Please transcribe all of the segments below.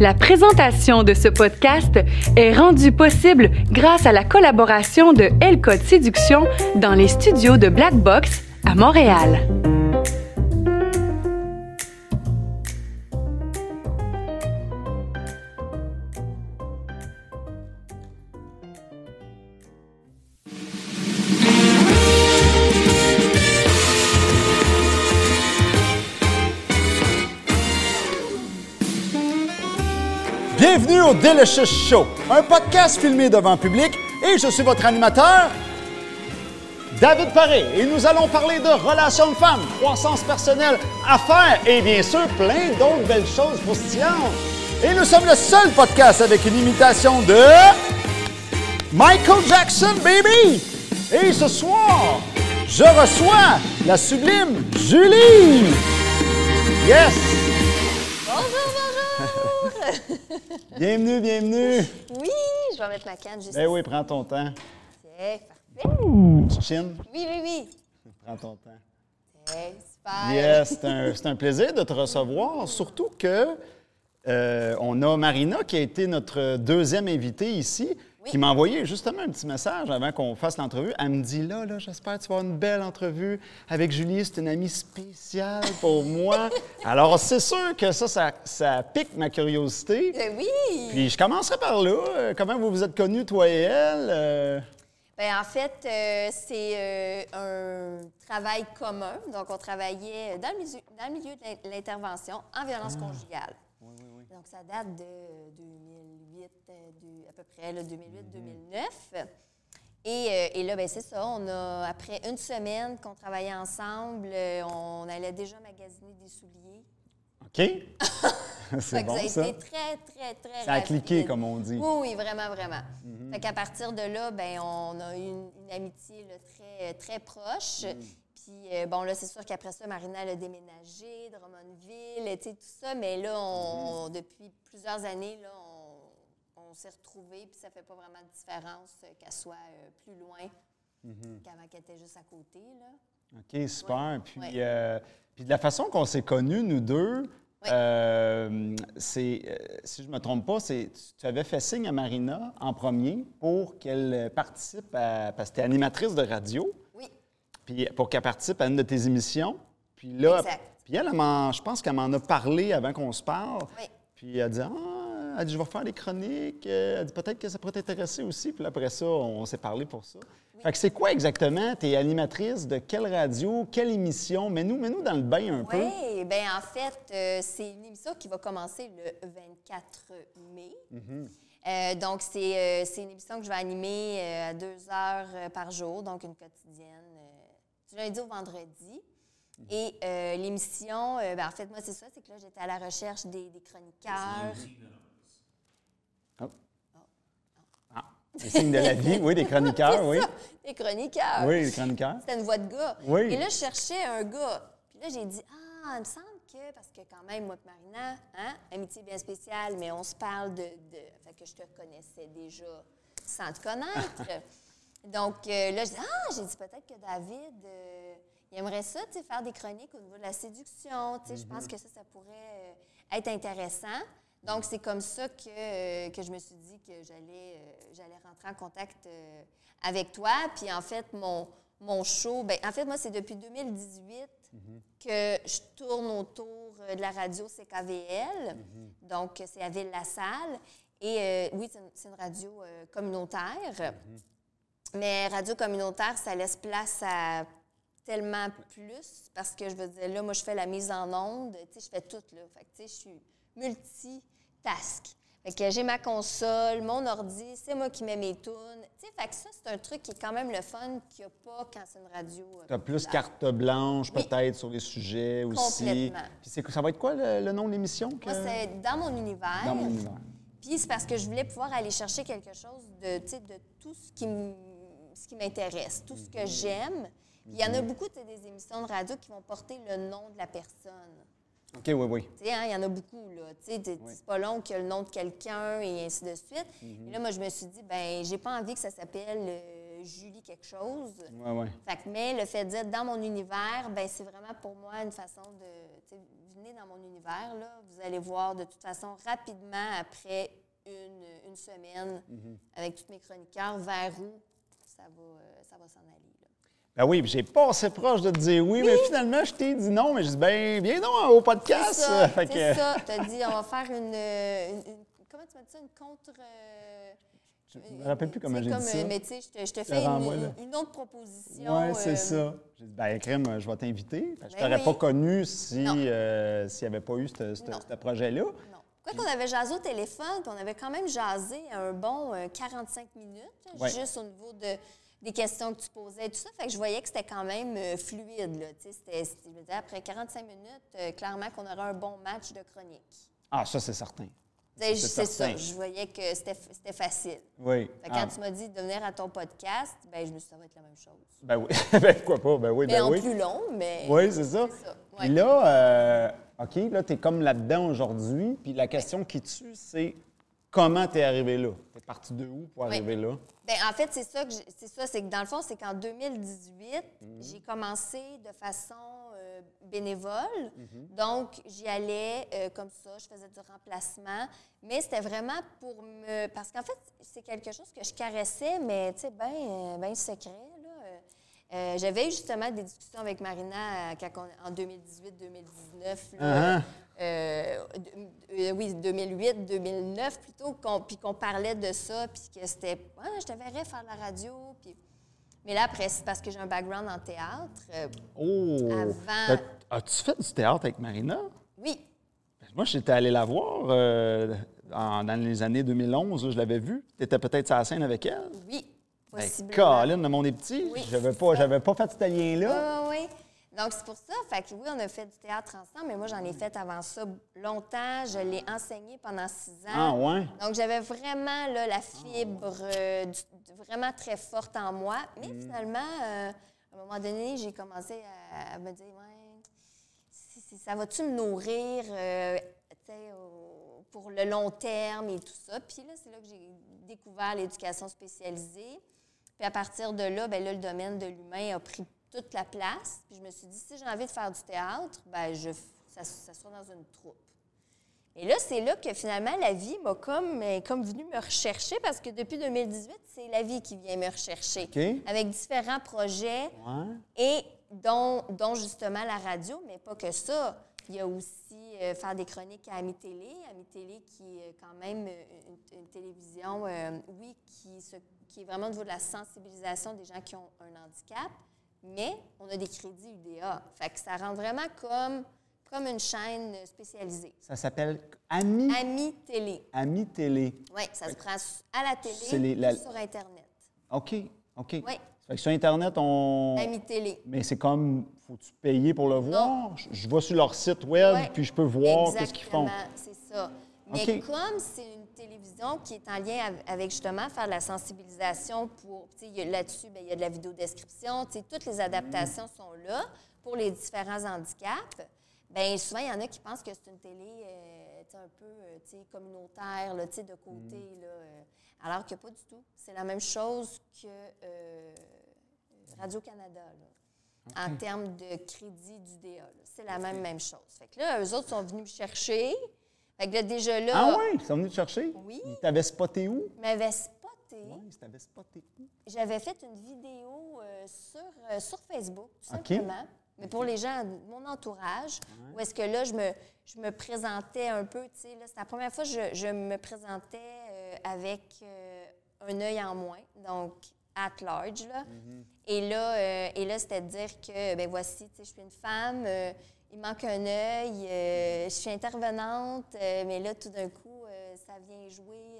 La présentation de ce podcast est rendue possible grâce à la collaboration de L Séduction dans les studios de Black Box à Montréal. Delicious Show, un podcast filmé devant public et je suis votre animateur, David Paré. Et nous allons parler de relations de femmes, croissance personnelle, affaires et bien sûr plein d'autres belles choses croustillantes. Et nous sommes le seul podcast avec une imitation de Michael Jackson, baby! Et ce soir, je reçois la sublime Julie! Yes! Bienvenue, bienvenue! oui, je vais mettre ma canne juste Ben oui, prends ton temps. Parfait. Tu chines, Oui, oui, oui. prends ton temps. Super. Yes, c'est un, c'est un plaisir de te recevoir, surtout que euh, on a Marina qui a été notre deuxième invitée ici, Oui. qui m'a envoyé justement un petit message avant qu'on fasse l'entrevue. Elle me dit là, là, j'espère que tu vas avoir une belle entrevue avec Julie. C'est une amie spéciale pour moi. Alors c'est sûr que ça, ça, ça pique ma curiosité. Euh, oui. Puis je commencerai par là. Euh, Comment vous vous êtes connus, toi et elle? Euh, Ben, en fait, euh, c'est euh, un travail commun. Donc, on travaillait dans le milieu, dans le milieu de l'in- l'intervention en violence Ah. conjugale. Donc, ça date de 2008, euh, de- à peu près, là, 2008-2009. Et, euh, et là, ben, c'est ça. On a, après une semaine qu'on travaillait ensemble, euh, on allait déjà magasiner des souliers. OK? C'est bon, ça a ça. été très, très, très Ça a cliqué, comme on dit. Oui, oui, vraiment, vraiment. Fait qu'à partir de là, ben, on a eu une, une amitié là, très, très proche. Puis, euh, bon, là, c'est sûr qu'après ça, Marina a déménagé, Drummondville, tu sais, tout ça. Mais là, on, depuis plusieurs années, là, on, on s'est retrouvés. Puis, ça fait pas vraiment de différence euh, qu'elle soit euh, plus loin qu'avant qu'elle était juste à côté, là. OK, super. Puis, Ouais. euh, puis de la façon qu'on s'est connus, nous deux, euh, c'est, euh, si je ne me trompe pas, c'est, tu avais fait signe à Marina en premier pour qu'elle participe à. Parce que tu es animatrice de radio, Oui, puis pour qu'elle participe à une de tes émissions. Puis là, Exact. puis elle, elle m'en- je pense qu'elle m'en a parlé avant qu'on se parle. Oui. Puis elle dit Ah, elle dit, je vais faire des chroniques. Euh, Elle dit peut-être que ça pourrait t'intéresser aussi. Puis là, après ça, on s'est parlé pour ça. Fait que c'est quoi exactement? Tu es animatrice de quelle radio, quelle émission? Mets-nous, mets-nous dans le bain un peu. Oui, bien en fait, euh, c'est une émission qui va commencer le 24 mai. Euh, donc, c'est euh, c'est une émission que je vais animer euh, à deux heures euh, par jour, donc une quotidienne, euh, du lundi au vendredi. Et euh, l'émission, euh, ben, en fait, moi, c'est ça, c'est que là, j'étais à la recherche des, des chroniqueurs. Ah, les signes de la vie, oui, des chroniqueurs, oui. Des chroniqueurs. Oui, des chroniqueurs. C'était une voix de gars. Oui. Et là, je cherchais un gars. Puis là, j'ai dit, ah, il me semble que, parce que quand même, moi et Marina, hein, amitié bien spéciale, mais on se parle de, de. Fait que je te connaissais déjà sans te connaître. Donc euh, là, je dis, ah, j'ai dit peut-être que David, euh, il aimerait ça, tu sais, faire des chroniques au niveau de la séduction. Tu sais, je pense que ça, ça pourrait euh, être intéressant. Donc, c'est comme ça que, euh, que je me suis dit que j'allais euh, j'allais rentrer en contact euh, avec toi. Puis, en fait, mon, mon show, ben, en fait, moi, c'est depuis 2018 que je tourne autour de la radio CKVL. Donc, c'est à Ville-la-Salle. Et euh, oui, c'est une, c'est une radio euh, communautaire. Mais radio communautaire, ça laisse place à tellement plus parce que je veux dire, là, moi, je fais la mise en onde, tu sais, je fais tout, là. Fait que, tu sais, je suis multitask. Fait que j'ai ma console, mon ordi, c'est moi qui mets mes tunes. Tu sais, fait que ça, c'est un truc qui est quand même le fun qu'il n'y a pas quand c'est une radio. euh, Tu as plus carte blanche, Oui. peut-être, sur les sujets aussi. Complètement. Puis c'est- ça va être quoi le, le nom de l'émission? que- Moi, c'est dans mon univers. Dans mon univers. Puis c'est parce que je voulais pouvoir aller chercher quelque chose de, de tout ce qui m- ce qui m'intéresse, tout ce que j'aime. Puis il y en a beaucoup, tu sais, des émissions de radio qui vont porter le nom de la personne. OK, oui, oui. Tu sais, hein, il y en a beaucoup, là. Tu sais, t'es- c'est pas long qu'il y a le nom de quelqu'un et ainsi de suite. Et là, moi, je me suis dit, ben j'ai pas envie que ça s'appelle euh, Julie quelque chose. Oui, oui. Fait que, mais le fait de dire dans mon univers, ben c'est vraiment pour moi une façon de, venez dans mon univers, là, vous allez voir de toute façon rapidement après une, une semaine avec tous mes chroniqueurs vers où ça va, euh, ça va s'en aller. Ben oui, j'ai passé proche de te dire oui, mais finalement, je t'ai dit non, mais je dis, ben, viens donc au podcast. C'est ça, Fait que- ça. Tu as dit, on va faire une, euh, une- une- Comment tu m'as dit ça? Une contre. euh, Je me rappelle plus comment j'ai dit ça. euh, Mais tu sais, je te, je te fais une, autre proposition. Oui, c'est euh, ça. J'ai dit, ben, crème, je vais t'inviter. Je Ben t'aurais oui. pas connu si, Non. euh, s'il n'y avait pas eu ce- Non. projet-là. Non. Quoi qu'on avait jasé au téléphone, puis on avait quand même jasé un bon euh, 45 minutes, Ouais. juste au niveau de, des questions que tu posais tout ça. Fait que je voyais que c'était quand même euh, fluide. Là, c'était- je me disais, après 45 minutes, euh, clairement qu'on aurait un bon match de chronique. Ah, ça, c'est certain. C'est ça. Je voyais que c'était, facile. Oui. Fait que Ah, quand tu m'as dit de venir à ton podcast, ben je me suis dit, ça va être la même chose. ben oui. ben pourquoi pas? Ben oui, Mais ben en oui. plus long, mais. Oui, c'est ça. Ça, ouais. Là, euh, OK, là, tu es comme là-dedans aujourd'hui. Puis la question qui tue, c'est comment tu es arrivé là? Tu es parti de où pour arriver là? Ben, en fait, c'est ça que c'est ça, c'est que dans le fond, c'est qu'en 2018, Mhm. j'ai commencé de façon euh, bénévole. Mhm. Donc, j'y allais euh, comme ça, je faisais du remplacement, mais c'était vraiment pour me parce qu'en fait, c'est quelque chose que je caressais mais tu sais ben ben secret. Euh, j'avais eu justement des discussions avec Marina euh, en 2018-2019. Uh-huh. Euh, euh, oui, 2008, 2009 plutôt, qu'on- puis qu'on parlait de ça, puis que c'était, ah, je te verrais faire de la radio, puis... Mais là, après, c'est parce que j'ai un background en théâtre. euh, Oh! Avant- As- As-tu fait du théâtre avec Marina? oui, Moi, j'étais allé la voir euh, en- dans les années 2011. là, je l'avais vue. Tu étais peut-être sur la scène avec elle? oui, Ben. Colin, de mon est petit. Oui, J'avais pas, j'avais pas fait ce lien-là. Oui, oui. Donc, c'est pour ça. Fait que oui, on a fait du théâtre ensemble, mais moi, j'en ai fait avant ça longtemps. Je l'ai enseigné pendant six ans. Ah, ouais? Donc, j'avais vraiment là, la fibre euh, du- vraiment très forte en moi. Mais Mm. finalement, euh, à un moment donné, j'ai commencé à, à me dire, ouais, si- si- ça va-tu me nourrir euh, au- pour le long terme et tout ça? Puis là, c'est là que j'ai découvert l'éducation spécialisée. Puis à partir de là, ben là, le domaine de l'humain a pris toute la place. Puis je me suis dit, si j'ai envie de faire du théâtre, ben je, ça, ça sera dans une troupe. Et là, c'est là que finalement, la vie m'a comme, euh, comme venu me rechercher parce que depuis 2018, c'est la vie qui vient me rechercher. Avec différents projets Ouais. et dont, dont justement la radio, mais pas que ça. Il y a aussi euh, faire des chroniques à Ami Télé. Ami Télé qui est quand même euh, une, une télévision, euh, oui, qui, se- qui est vraiment au niveau de la sensibilisation des gens qui ont un handicap, mais on a des crédits UDA. Fait que ça rend vraiment comme, comme une chaîne spécialisée. Ça s'appelle Ami, Ami Télé. Ami Télé. Oui, ça se prend à la télé C'est les- la- sur Internet. OK, OK. Oui. Ça fait que sur Internet, on... Ami Télé. Mais c'est comme, faut-tu payer pour le voir? Je, je vais sur leur site web, Ouais. puis je peux voir qu'est-ce qu'ils font. Exactement, c'est ça. Mais comme c'est une télévision qui est en lien av- avec justement faire de la sensibilisation pour, là-dessus, ben, il y a de la vidéodescription, tu sais, toutes les adaptations sont là pour les différents handicaps. Bien, souvent, il y en a qui pensent que c'est une télé euh, un peu euh, tu sais, communautaire, là, tu sais, de côté. Mm. Là, euh, alors que pas du tout. C'est la même chose que euh, Radio-Canada. là en termes de crédit du DA. C'est la même, même chose. Fait que là, eux autres sont venus me chercher. Fait que là, déjà là, Ah oui? Ils sont venus te chercher? Oui. Ils t'avaient spoté où? ils m'avaient spoté. Oui, ils t'avaient spoté où? J'avais fait une vidéo euh, sur, euh, sur Facebook, tout simplement. Mais pour les gens de mon entourage, où est-ce que là, je me, je me présentais un peu, tu sais, là, c'est la première fois que je, je me présentais euh, avec un œil en moins, donc at large, là. Et là, et là c'était de dire que, ben voici, tu sais, je suis une femme, il manque un œil, euh, je suis intervenante, euh, mais là, tout d'un coup, euh, ça vient jouer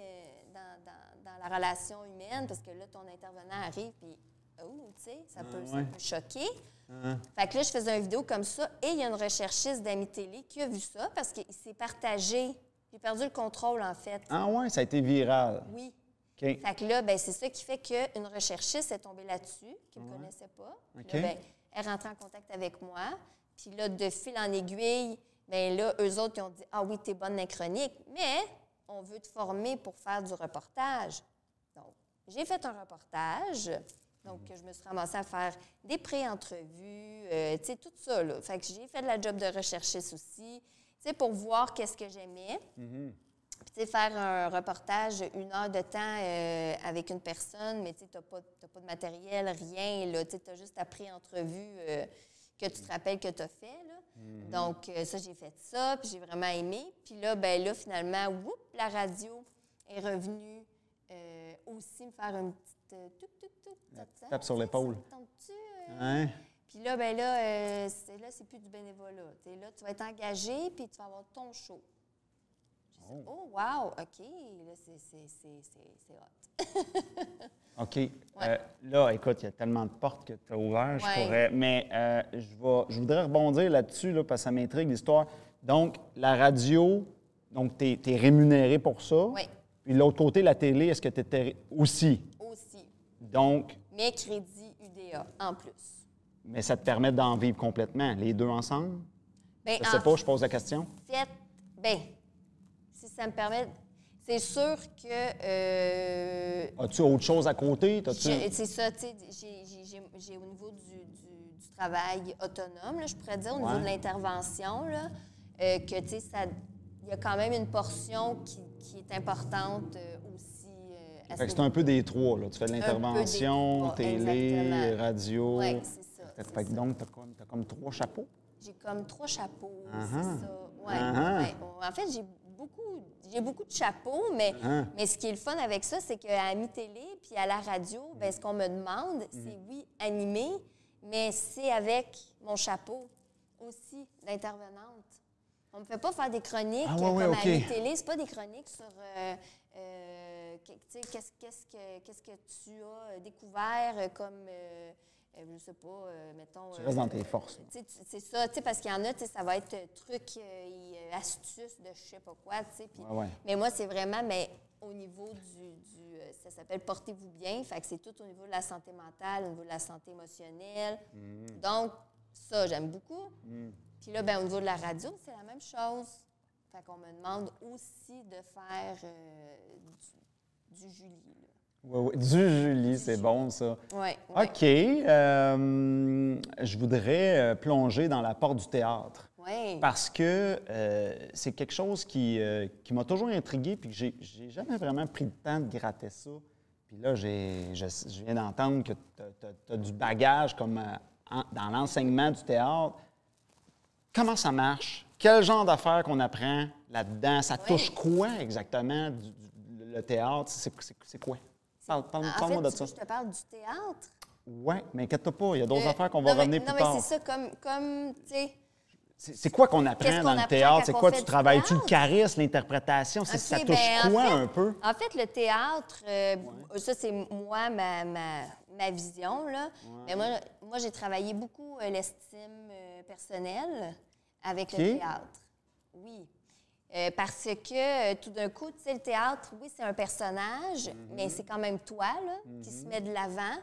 dans, dans- dans la relation humaine, parce que là, ton intervenant arrive, puis, oh, tu sais, ça, peut, ça ouais. peut choquer. Fait que là, je faisais une vidéo comme ça, et il y a une recherchiste d'Ami Télé qui a vu ça, parce qu'il s'est partagé. J'ai perdu le contrôle, en fait. Ah ouais, ça a été viral. Oui. Fait que là, ben, c'est ça qui fait qu'une recherchiste est tombée là-dessus, qui ne me connaissait pas. Puis OK. là, ben, elle est rentrée en contact avec moi. Puis là, de fil en aiguille, ben là, eux autres, ils ont dit Ah oui, t'es bonne dans les chroniques, mais on veut te former pour faire du reportage. Donc, j'ai fait un reportage Donc, je me suis ramassée à faire des pré-entrevues, euh, tu sais, tout ça, là. Fait que j'ai fait de la job de recherchiste aussi, tu sais, pour voir qu'est-ce que j'aimais. Puis, tu sais, faire un reportage, une heure de temps euh, avec une personne, mais tu sais, t'as pas, t'as pas de matériel, rien, là. Tu sais, t'as juste ta pré-entrevue euh, que tu te rappelles que tu as fait, là. Donc, euh, ça, j'ai fait ça, puis j'ai vraiment aimé. Puis là, ben là, finalement, whoop, la radio est revenue euh, aussi me faire une petite euh, tape, sur l'épaule. Hein? Puis là, ben là, c'est, là, c'est plus du bénévolat. T'sais, là, tu vas être engagé, puis tu vas avoir ton show. Dit, oh, wow, OK, là, c'est, hot. OK. Euh, là, écoute, il y a tellement de portes que tu as ouvertes, je pourrais. Mais euh, je, vais, je voudrais rebondir là-dessus, là, parce que ça m'intrigue l'histoire. Donc, la radio, donc tu es, rémunéré pour ça. Oui. Puis de l'autre côté, la télé, est-ce que tu étais aussi? Aussi. Donc, Mais crédit UDA en plus. mais ça te permet d'en vivre complètement, les deux ensemble? Ben, Je sais en pas, je pose la question. fait, ben, si ça me permet, c'est sûr que euh, As-tu autre chose à côté? C'est ça, tu sais, j'ai- au niveau du, du- du travail autonome, là, je pourrais dire, au niveau de l'intervention, là, euh, que, tu sais, il y a quand même une portion qui, qui est importante euh, aussi. euh, Fait que ce c'est un peu des trois, là. Tu fais de l'intervention, télé, exactement. radio. Oui, c'est ça. Fait que donc, tu as comme, trois chapeaux? J'ai comme trois chapeaux, Ah c'est ah. ça. Ouais, Ah ouais. En fait, j'ai beaucoup, j'ai beaucoup de chapeaux, mais, Ah. mais ce qui est le fun avec ça, c'est qu'à mi-télé puis à la radio, ben, ce qu'on me demande, Mhm. c'est oui, animer, mais c'est avec mon chapeau aussi d'intervenante. On me fait pas faire des chroniques Ah ouais, ouais, comme à mi-télé. C'est pas des chroniques sur euh, euh, qu'est-ce qu'est-ce que, qu'est-ce que tu as euh, découvert comme, euh, euh, je sais pas, euh, mettons... Tu restes dans tes euh, forces. sais, tu- C'est ça, tu sais, parce qu'il y en a, ça va être euh, euh, astuces de je sais pas quoi, tu sais. puis- Ouais, ouais. Mais moi, c'est vraiment, mais au niveau du, du, ça s'appelle Portez-vous bien, fait que c'est tout au niveau de la santé mentale, au niveau de la santé émotionnelle. Mm. Donc, ça, j'aime beaucoup. Puis là, ben, au niveau de la radio, c'est la même chose. Fait qu'on me demande aussi de faire euh, du, du Julie, là. Ouais, ouais. Du Julie, c'est bon, ça. Ouais. OK. euh, je voudrais euh, plonger dans la porte du théâtre. Ouais. Parce que euh, c'est quelque chose qui, euh, qui m'a toujours intrigué puis que j'ai, jamais vraiment pris le temps de gratter ça. Puis là, je, je viens d'entendre que tu as, du bagage comme en- dans l'enseignement du théâtre. Comment ça marche? Quel genre d'affaires qu'on apprend là-dedans? Ça touche quoi exactement, du- du- le théâtre? C'est quoi? Parle, parle, En moi fait, de tu ça. veux que je te parle du théâtre? Oui, mais inquiète-toi pas, il y a d'autres Euh, affaires qu'on va non, mais- revenir plus non, tard. mais c'est ça, comme, comme tu sais, C'est quoi qu'on apprend dans le théâtre? C'est quoi? Tu du travailles-tu le charisme, l'interprétation? C'est- OK, ça touche ben, en quoi fait- un peu? En fait, le théâtre, euh, ça, c'est moi, ma, ma, ma vision. Là. Mais moi, moi j'ai travaillé beaucoup euh, l'estime euh, personnelle avec le théâtre. Oui. Euh, parce que euh, tout d'un coup, tu sais, le théâtre, oui, c'est un personnage, Mm-hmm. mais c'est quand même toi là, qui se met de l'avant.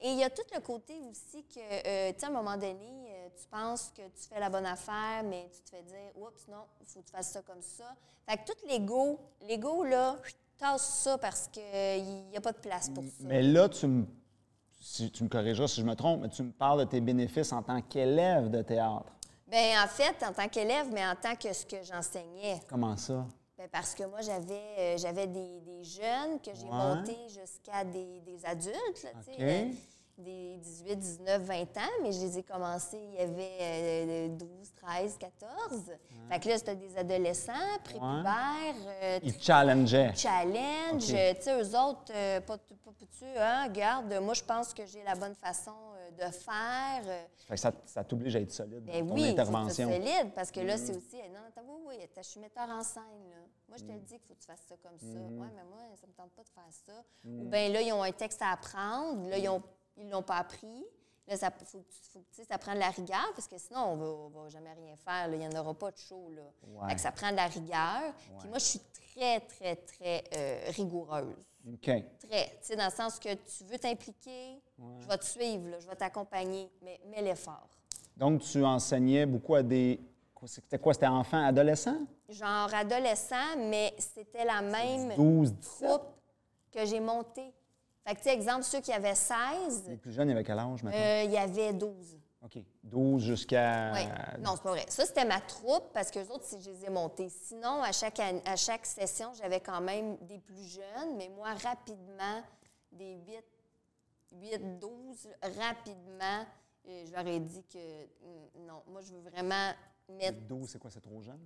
Et il y a tout le côté aussi que, euh, tu sais, à un moment donné, tu penses que tu fais la bonne affaire, mais tu te fais dire, oups, non, il faut que tu fasses ça comme ça. Fait que tout l'ego, l'ego, là, tasse ça parce qu'il n'y a pas de place pour ça. Mais là, tu me, si, tu me corrigeras si je me trompe, mais tu me parles de tes bénéfices en tant qu'élève de théâtre. Bien, en fait, en tant qu'élève, mais en tant que ce que j'enseignais. Comment ça? Ben, parce que moi, j'avais euh, j'avais des, des jeunes que j'ai Ouais. montés jusqu'à des, des adultes, là, euh, des 18, 19, 20 ans, mais je les ai commencés, il y avait euh, 12, 13, 14. Fait que là, c'était des adolescents, prépubères, euh, Ils challengeaient. challenge. Tu sais, eux autres, pas, pas, pas- tu hein, regarde, moi, je pense que j'ai la bonne façon de faire. euh, Fait que ça, ça t'oblige à être solide ben dans ton oui, intervention. solide, parce que là, c'est aussi, eh, non, attends, oui, oui, je suis metteur en scène, là. Moi, je te le dis qu'il faut que tu fasses ça comme ça. Oui, mais moi, ça me tente pas de faire ça. Ou bien là, ils ont un texte à apprendre, là, ils ont- ils l'ont pas appris. Là, ça faut, que tu- faut ça prend de la rigueur, parce que sinon, on va, on va jamais rien faire. là. Il n'y en aura pas de show, là. Ouais. Fait que ça prend de la rigueur. Puis moi, je suis très, très, très euh, rigoureuse. Très. Tu sais, dans le sens que tu veux t'impliquer, je vais te suivre, là, je vais t'accompagner, mais mets l'effort. Donc, tu enseignais beaucoup à des. C'était quoi? C'était enfants, adolescents? genre adolescent, mais c'était la même 12, 17? troupe que j'ai montée. Fait que, tu sais, exemple, ceux qui avaient 16, Les plus jeunes, il y avait quel âge maintenant? euh, il y avait 12. OK. 12 jusqu'à. Oui. Non, c'est pas vrai. Ça, c'était ma troupe parce que les autres, je les ai montés. Sinon, à chaque, an- à chaque session, j'avais quand même des plus jeunes, mais moi, rapidement, des 8, 8 12, rapidement, euh, je leur ai dit que mm, non, moi, je veux vraiment mettre 12, c'est quoi? C'est trop jeune?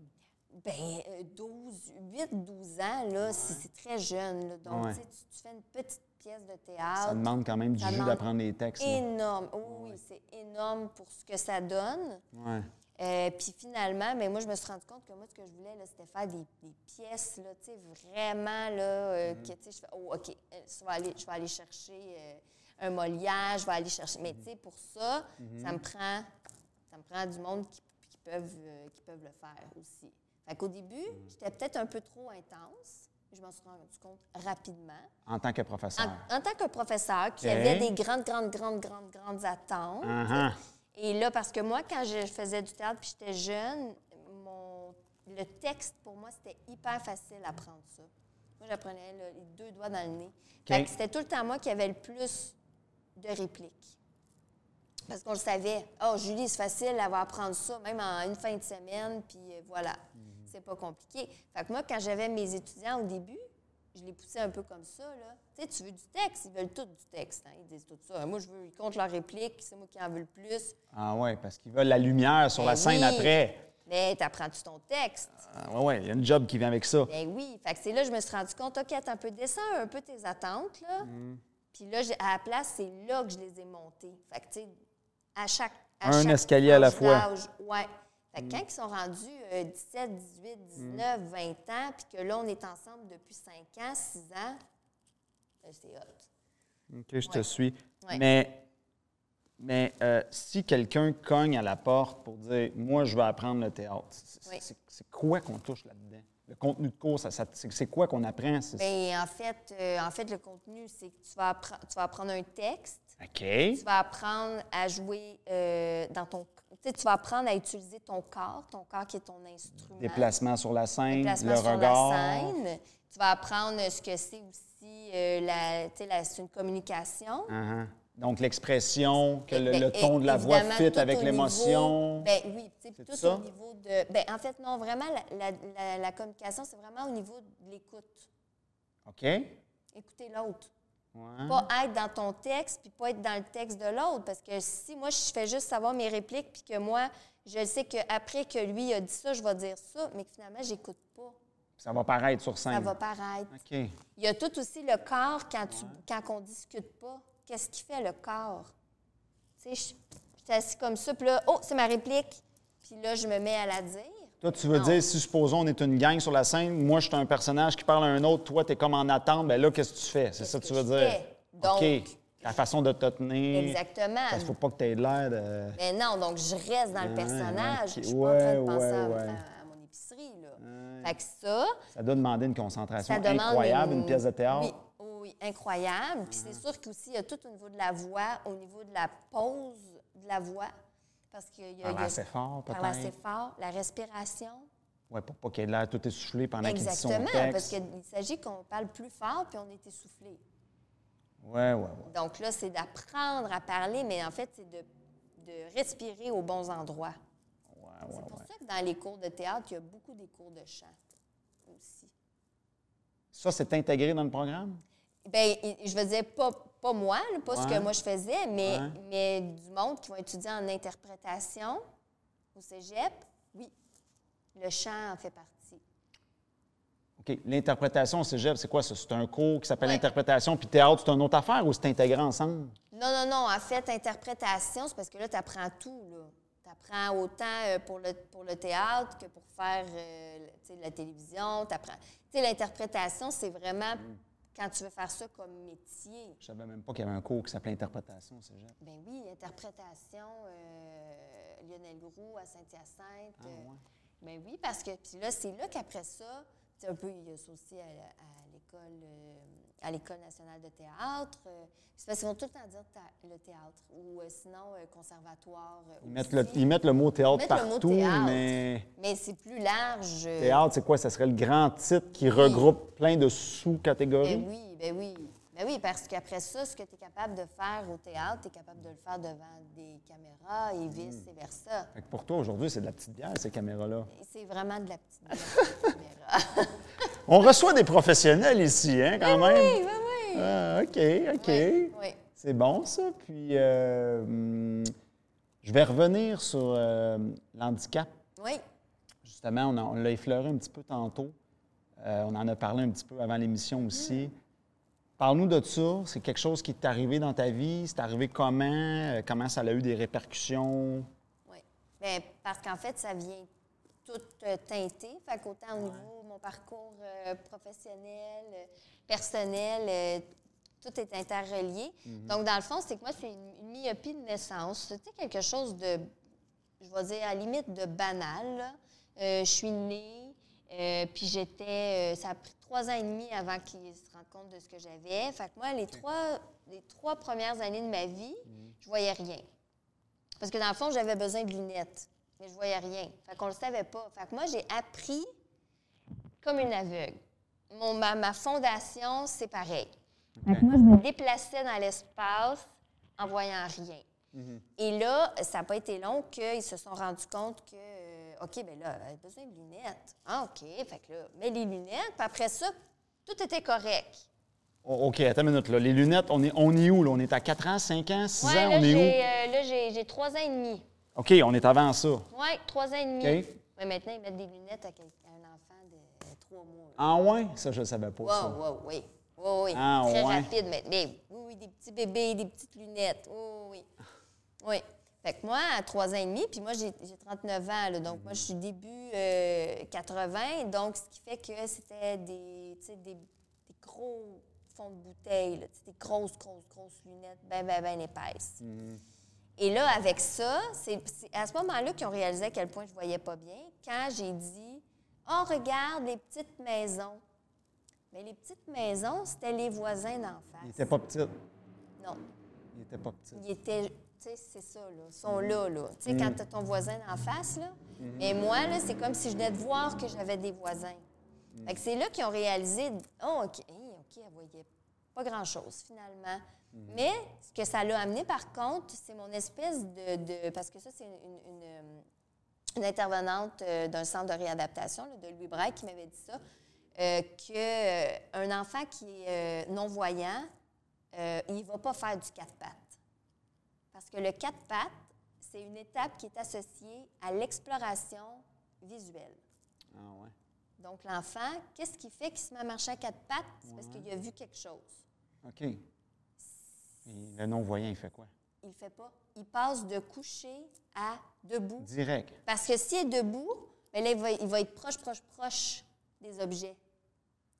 ben, euh, 12, 8, 12 ans, là, c'est très jeune. là. Donc, Ouais. tu, tu fais une petite de Ça demande quand même du jus d'apprendre les textes. Énorme. Oui, c'est énorme pour ce que ça donne. Ouais. Euh, puis finalement, mais moi, je me suis rendu compte que moi, ce que je voulais, c'était faire des, des pièces, là, tu sais, vraiment, là, euh, que, tu sais, je fais, oh, OK, euh, je vais aller, je vais aller chercher euh, un Molière, je vais aller chercher. Mais, tu sais, pour ça, ça me prend, ça me prend du monde qui, qui peuvent, qui peuvent le faire aussi. Fait qu'au début, j'étais peut-être un peu trop intense. Je m'en suis rendu compte rapidement. En tant que professeur. En, en tant que professeur qui OK. avait des grandes, grandes, grandes, grandes, grandes attentes, Uh-huh. et là, parce que moi, quand je faisais du théâtre puis j'étais jeune, mon, le texte, pour moi, c'était hyper facile à prendre ça. Moi, j'apprenais les deux doigts dans le nez. Que c'était tout le temps moi qui avait le plus de répliques. Parce qu'on le savait. Oh, Julie, c'est facile, elle va apprendre ça, même en une fin de semaine, puis euh, voilà. C'est pas compliqué. Fait que moi, quand j'avais mes étudiants au début, je les poussais un peu comme ça, là. Tu sais, tu veux du texte, ils veulent tout du texte, hein, Ils disent tout ça. Moi, je veux, ils comptent leurs répliques, c'est moi qui en veux le plus. Ah ouais, parce qu'ils veulent la lumière sur la Ben scène oui. après. Mais t'apprends-tu ton texte? Ah ouais, ouais, il y a une job qui vient avec ça. Ben oui. Fait que c'est là que je me suis rendu compte, OK, attends un peu, descends un peu tes attentes, là. Mm. Puis là, à la place, c'est là que je les ai montées. Fait que, tu sais, à chaque. à Un chaque escalier à la fois. Fait que quand ils sont rendus euh, 17, 18, 19, 20 ans, puis que là, on est ensemble depuis 5 ans, 6 ans, ben, c'est hot. OK, je te suis. Ouais. Mais, mais euh, si quelqu'un cogne à la porte pour dire Moi, je veux apprendre le théâtre, c'est Oui. quoi qu'on touche là-dedans? Le contenu de cours, ça- ça- c'est quoi qu'on apprend? Bien, en fait, euh, en fait, le contenu, c'est que tu vas, tu vas apprendre un texte, OK. tu vas apprendre à jouer euh, dans ton... Tu sais, tu vas apprendre à utiliser ton corps, ton corps qui est ton instrument. Déplacement sur la scène, le sur regard. la scène. Tu vas apprendre ce que c'est aussi, euh, la, c'est une communication. Uh-huh. Donc, l'expression, que le, Ben, le ton de la voix fit tout avec l'émotion. Ben oui, tout ça? au niveau de... Ben, en fait, non, vraiment, la, la- la- la communication, c'est vraiment au niveau de l'écoute. OK? Écouter l'autre. Ouais. Pas être dans ton texte, puis pas être dans le texte de l'autre. Parce que si moi, je fais juste savoir mes répliques, puis que moi, je sais qu'après que lui a dit ça, je vais dire ça, mais que finalement, j'écoute pas. Ça va paraître sur scène. Ça va paraître. OK. Il y a tout aussi le corps quand, tu, quand on discute pas. Qu'est-ce qui fait le corps? Tu sais, je je suis assis comme ça, puis là, oh, c'est ma réplique. Puis là, je me mets à la dire. Toi, tu veux Non. dire, si supposons on est une gang sur la scène, moi, je suis un personnage qui parle à un autre, toi, tu es comme en attente, ben là, qu'est-ce que tu fais? C'est ça que tu veux dire? fais? Donc- OK. La façon de te tenir. Exactement. Parce qu'il ne faut pas que tu aies l'air de. Mais non, donc je reste dans le Ouais, personnage. ok. Je suis pas en train de penser à, ouais, ouais. à- à mon épicerie, là. Fait que ça, Ça doit demander une concentration incroyable, une... pièce de théâtre. Oui, oui, incroyable. Puis c'est sûr qu'aussi, il y a tout au niveau de la voix, au niveau de la pause de la voix. Parce qu'il y a. y Parler assez fort, Parler assez peut-être. fort, la respiration. Oui, pour pas qu'il ait l'air tout essoufflé pendant qu'il dit son Exactement, parce qu'il s'agit qu'on parle plus fort puis on est essoufflé. Oui, oui, oui. Donc là, c'est d'apprendre à parler, mais en fait, c'est de, de respirer aux bons endroits. Ouais, c'est ouais, pour ouais. ça que dans les cours de théâtre, il y a beaucoup des cours de chant aussi. Ça, c'est intégré dans le programme? Bien, je veux dire, pas, pas moi, là, pas ce que moi je faisais, mais, Ouais. mais du monde qui vont étudier en interprétation au cégep, oui. Le chant en fait partie. OK. L'interprétation au cégep, c'est quoi ça? C'est un cours qui s'appelle Ouais. interprétation, puis théâtre, c'est une autre affaire ou c'est intégré ensemble? Non, non, non. En fait, interprétation, c'est parce que là, tu apprends tout. Tu apprends autant euh, pour le, pour le théâtre que pour faire euh, tu la télévision. T'apprends- Tu sais, l'interprétation, c'est vraiment quand tu veux faire ça comme métier. Je savais même pas qu'il y avait un cours qui s'appelait interprétation au cégep. Ben oui, interprétation, euh, Lionel Groux à Saint-Hyacinthe. Ah, ouais. Ben oui, parce que puis là, c'est là qu'après ça, un peu, il y a ça aussi à l'école, euh, à l'école nationale de théâtre. euh, c'est parce qu'ils vont tout le temps dire le théâtre ou euh, sinon euh, conservatoire. Ils mettent, le, ils mettent le mot théâtre mot partout, théâtre. mais Mais c'est plus large. théâtre, c'est quoi? Ça serait le grand titre qui regroupe plein de sous-catégories? Ben oui, ben oui. Ben oui, parce qu'après ça, ce que tu es capable de faire au théâtre, tu es capable de le faire devant des caméras et vice-versa. Fait que pour toi, aujourd'hui, c'est de la petite bière, ces caméras-là. C'est vraiment de la petite bière, la caméra. On reçoit des professionnels ici, hein, quand même? oui, oui, oui. Ah, OK, OK. Oui, oui. C'est bon, ça. Puis, euh, je vais revenir sur euh, l'handicap. Oui. Justement, on, l'a effleuré un petit peu tantôt. Euh, on en a parlé un petit peu avant l'émission aussi. Parle-nous de ça. C'est quelque chose qui t'est arrivé dans ta vie. C'est arrivé comment? Comment ça a eu des répercussions? Oui. Bien, parce qu'en fait, ça vient tout euh, teinter. Fait qu'autant au niveau de mon parcours euh, professionnel, euh, personnel, tout est interrelié. Donc, dans le fond, c'est que moi, c'est une, myopie de naissance. C'était quelque chose de, je vais dire, à la limite de banal. Euh, je suis née, euh, puis j'étais. euh, ça a pris trois ans et demi avant qu'ils se rendent compte de ce que j'avais. Fait que moi, les, trois, les trois premières années de ma vie, je voyais rien. Parce que dans le fond, j'avais besoin de lunettes, mais je voyais rien. Fait qu'on le savait pas. Fait que moi, j'ai appris comme une aveugle. Mon, ma, ma fondation, c'est pareil. Fait que moi, je me déplaçais dans l'espace en voyant rien. Et là, ça n'a pas été long qu'ils se sont rendus compte que, euh, OK, bien là, elle a besoin de lunettes. Ah, OK. Fait que là, mets les lunettes. Puis après ça, tout était correct. OK, attends une minute. Là. Les lunettes, on est, on est où? Là? On est à 4 ans, 5 ans, 6 Ouais, ans? là, On est où? j'ai, euh, là, j'ai, j'ai trois ans et demi. OK, on est avant ça. Oui, trois ans et demi. OK. Mais maintenant, ils mettent des lunettes à, un enfant de euh, trois mois. Ah ouais? Ça, je ne savais pas, ça. Wow, wow, oui. Oui, oui. Ah, Très ouais. rapide. Mais, mais oui, oui, des petits bébés, des petites lunettes. Oui, oui. Oui. Fait que moi, à 3 ans et demi, puis moi, j'ai j'ai 39 ans, là, donc moi, je suis début euh, 80, donc ce qui fait que c'était des, des, des gros fonds de bouteille, là, des grosses, grosses, grosses lunettes, bien, bien, bien épaisses. Et là, avec ça, c'est à ce moment-là qu'ils ont réalisé à quel point je voyais pas bien, quand j'ai dit « Oh, regarde les petites maisons ». Mais les petites maisons, c'était les voisins d'en face. était pas petit. Non. Il était pas petit. Ils étaient, tu sais, c'est ça, là. Ils sont là, là. Tu sais, quand tu as ton voisin en face, là. Mais moi, là, c'est comme si je venais de voir que j'avais des voisins. Fait que c'est là qu'ils ont réalisé, oh, OK, OK, elle voyait pas grand-chose, finalement. Mais ce que ça l'a amené, par contre, c'est mon espèce de, de- Parce que ça, c'est une, une, euh, une intervenante euh, d'un centre de réadaptation, là, de Louis Braille, qui m'avait dit ça, euh, qu'un enfant qui est non-voyant, euh, il ne va pas faire du quatre pattes. Parce que le quatre pattes, c'est une étape qui est associée à l'exploration visuelle. Ah ouais. Donc, l'enfant, qu'est-ce qui fait qu'il se met à marcher à quatre pattes? C'est parce qu'il a vu quelque chose. OK. Et le non-voyant, il fait quoi? Il ne fait pas. Il passe de coucher à debout. Direct. Parce que s'il est debout, bien là, il, va, il va être proche, proche, proche des objets.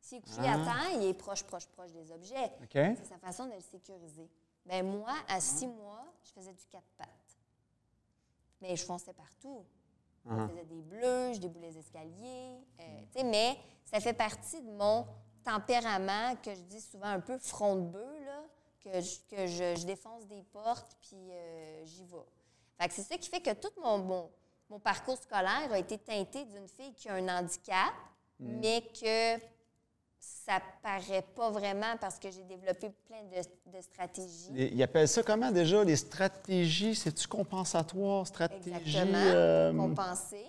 S'il est couché à Ah. terre, il est proche, proche, proche des objets. C'est sa façon de le sécuriser. Bien, moi, à six mois, je faisais du quatre pattes. Mais je fonçais partout. Je Ah. faisais des bleus, je déboulais les escaliers. euh, mais ça fait partie de mon tempérament que je dis souvent un peu front de bœuf, que, je, que je, je défonce des portes, puis euh, j'y vais. Fait que c'est ça qui fait que tout mon, mon, mon parcours scolaire a été teinté d'une fille qui a un handicap, mais que ça paraît pas vraiment parce que j'ai développé plein de, de stratégies. Ils appellent ça comment déjà? Les stratégies, c'est-tu compensatoire, stratégie? Exactement. euh, Compenser.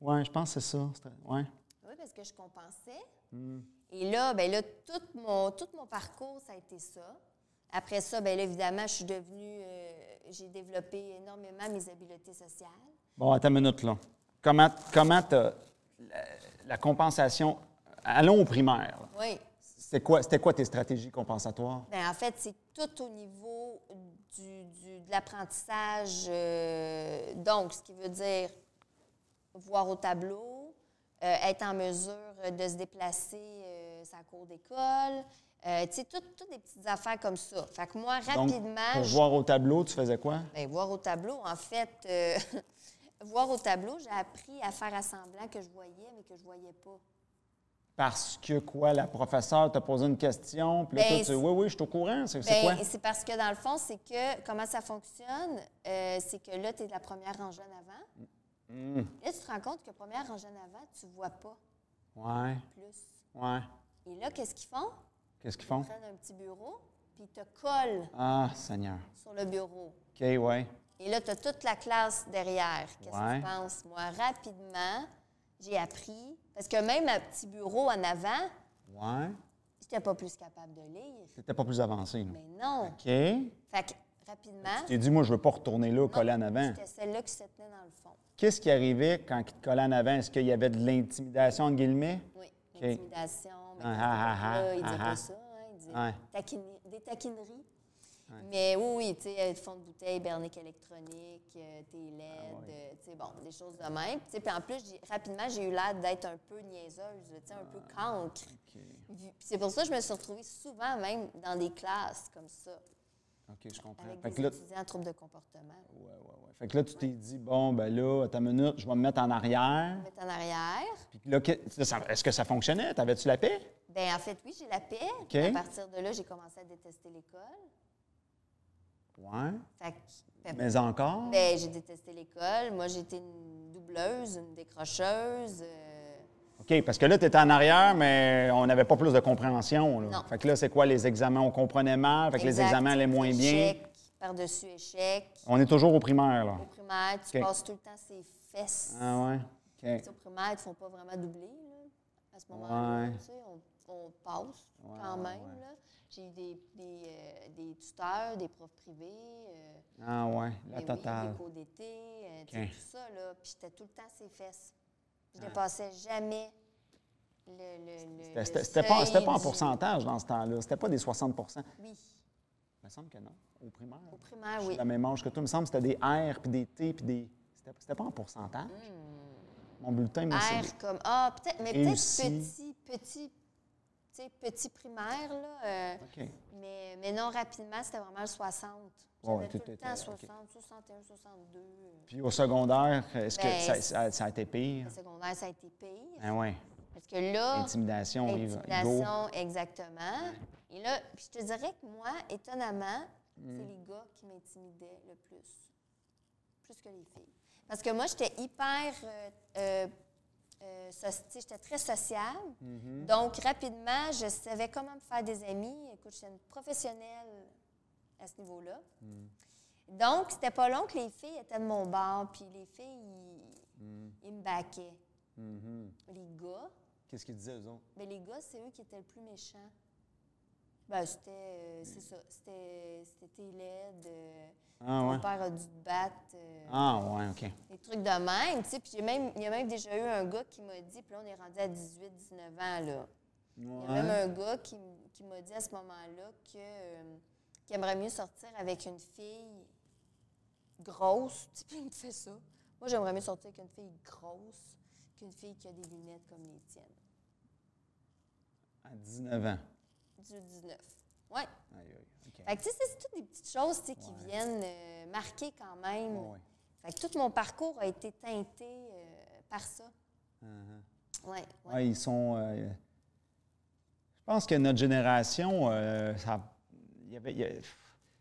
ouais, je pense que c'est ça. Ouais. Oui, parce que je compensais. Hmm. Et là, ben là, tout mon, tout mon parcours, ça a été ça. Après ça, bien là, évidemment, je suis devenue, euh, j'ai développé énormément mes habiletés sociales. Bon, attends une minute, là. Comment comment la, la compensation... Allons au primaire. là. Oui. C'était quoi, quoi tes stratégies compensatoires? Bien, en fait, c'est tout au niveau du, du- de l'apprentissage. euh, donc, ce qui veut dire voir au tableau, euh, être en mesure de se déplacer euh, sa cour d'école. Euh, tu sais, toutes des petites affaires comme ça. Fait que moi, Donc, rapidement, pour voir au tableau, tu faisais quoi? Bien, voir au tableau, en fait, euh, voir au tableau, j'ai appris à faire à semblant que je voyais, mais que je voyais pas. Parce que quoi, la professeure t'a posé une question, puis là, Ben, toi, tu c'est- oui, oui, je suis au courant, c'est Ben, quoi? c'est parce que dans le fond, c'est que comment ça fonctionne, euh, c'est que là, tu es la première rangée en avant. Hmm. Là, tu te rends compte que première rangée en avant, tu vois pas Ouais, plus. ouais. Et là, qu'est-ce qu'ils font? Qu'est-ce qu'ils font? Ils prennent un petit bureau, puis ils te collent Ah, Seigneur. sur le bureau. OK, ouais. Et là, tu as toute la classe derrière. Qu'est-ce Ouais. que tu penses? Moi, rapidement, j'ai appris. Parce que même un petit bureau en avant, Ouais. j'étais pas plus capable de lire. C'était pas plus avancé, là. Mais non. OK. Tu Fait que, rapidement, t'es dit, moi, je veux pas retourner là, coller en avant. c'était celle-là qui se tenait dans le fond. Qu'est-ce qui arrivait quand il te collait en avant? Est-ce qu'il y avait de l'intimidation, en guillemets? Oui, l'intimidation. Mais Ah, ah, ah, là, il ah, pas ah. ça. Hein, il Ouais. taquine- des taquineries. Mais oui, oui, tu sais, fond de bouteille, bernique électronique, euh, tes LED, Ah euh, tu sais, bon, des choses de même. Tu sais, Puis en plus, rapidement, j'ai eu l'air d'être un peu niaiseuse, tu sais, un peu cancre. Puis C'est pour ça que je me suis retrouvée souvent même dans des classes comme ça, OK, je comprends. avec Fait que là, étudiants en trouble de comportement. ouais, ouais, ouais. Fait que là, tu t'es dit, bon, ben là, ta minute, je vais me mettre en arrière. Mettre en arrière. Puis là, est-ce que ça fonctionnait? T'avais-tu la paix? Ben en fait, oui, j'ai la paix. OK. Puis À partir de là, j'ai commencé à détester l'école. Ouais. Fait que, ben, Mais encore? ben, j'ai détesté l'école. Moi, j'étais une doubleuse, une décrocheuse. euh, OK, parce que là, tu étais en arrière, mais on n'avait pas plus de compréhension. Là. Non. Fait que là, c'est quoi les examens? On comprenait mal, fait que les examens allaient moins bien. Échec, par-dessus échec. On est toujours au primaire, là. Au primaire, tu passes tout le temps ses fesses. Ah ouais? OK. Tu sais, Au primaire, ils ne te font pas vraiment doubler. Là. À ce moment-là, Ouais. tu sais, on, on passe Ouais, quand même. ouais. là. J'ai eu des, des, euh, des tuteurs, des profs privés. euh, Ah ouais, la mais oui, totale. des cours d'été, euh, tout ça. Là, puis j'étais tout le temps ses fesses. Je ne dépassais jamais le, le, le, C'était- pas, c'était pas en pourcentage dans ce temps-là. C'était pas des 60% Oui, Il me semble que non. Au primaire. au primaire, oui. la même âge que toi. Il me semble que c'était des R, puis des T, puis des... C'était pas en pourcentage. Mon bulletin, moi. Hmm. R comme Ah, peut-être, mais peut-être petit, petit, petit primaire, là. euh, mais, mais non, rapidement, c'était vraiment le 60. Ouais, J'avais tout tout le temps OK. 60, 61, 62. euh. Puis au secondaire, est-ce que Ben, ça, ça- ça a été pire? Le secondaire, ça a été pire. Ah ouais. Parce que là, Intimidation, l'intimidation, exactement. Et là, puis je te dirais que moi, étonnamment, Hmm. c'est les gars qui m'intimidaient le plus. Plus que les filles. Parce que moi, j'étais hyper. euh, euh, j'étais très sociable. Mm-hmm. Donc, rapidement, je savais comment me faire des amis. Écoute, j'étais une professionnelle à ce niveau-là. Mm. Donc, c'était pas long que les filles étaient de mon bord, puis les filles, ils, Mm. ils me baquaient. Mhm. Les gars, Qu'est-ce qu'ils disaient, eux autres? mais les gars, c'est eux qui étaient le plus méchants. Ben, c'était, euh, c'est ça, c'était, laides, euh, Ah ton ouais? père a dû te battre, euh, Ah ouais, OK. des trucs de même, tu sais. Puis même, il y a même déjà eu un gars qui m'a dit, puis là, on est rendu à 18, 19 ans, là. Il y a même un gars qui, qui m'a dit à ce moment-là que, qu'il aimerait mieux sortir avec une fille grosse. Tu sais, puis il me fait ça. Moi, j'aimerais mieux sortir avec une fille grosse qu'une fille qui a des lunettes comme les tiennes. À 19 ans. 18-19. Ouais. Aïe, aïe, OK. Fait que, tu sais, c'est toutes des petites choses tu sais, qui viennent euh, marquer quand même. Ouais, ouais. Fait que tout mon parcours a été teinté euh, par ça. Uh-huh. Ouais, ouais. Ouais, ils sont. euh, je pense que notre génération, ça, il y avait, il y a-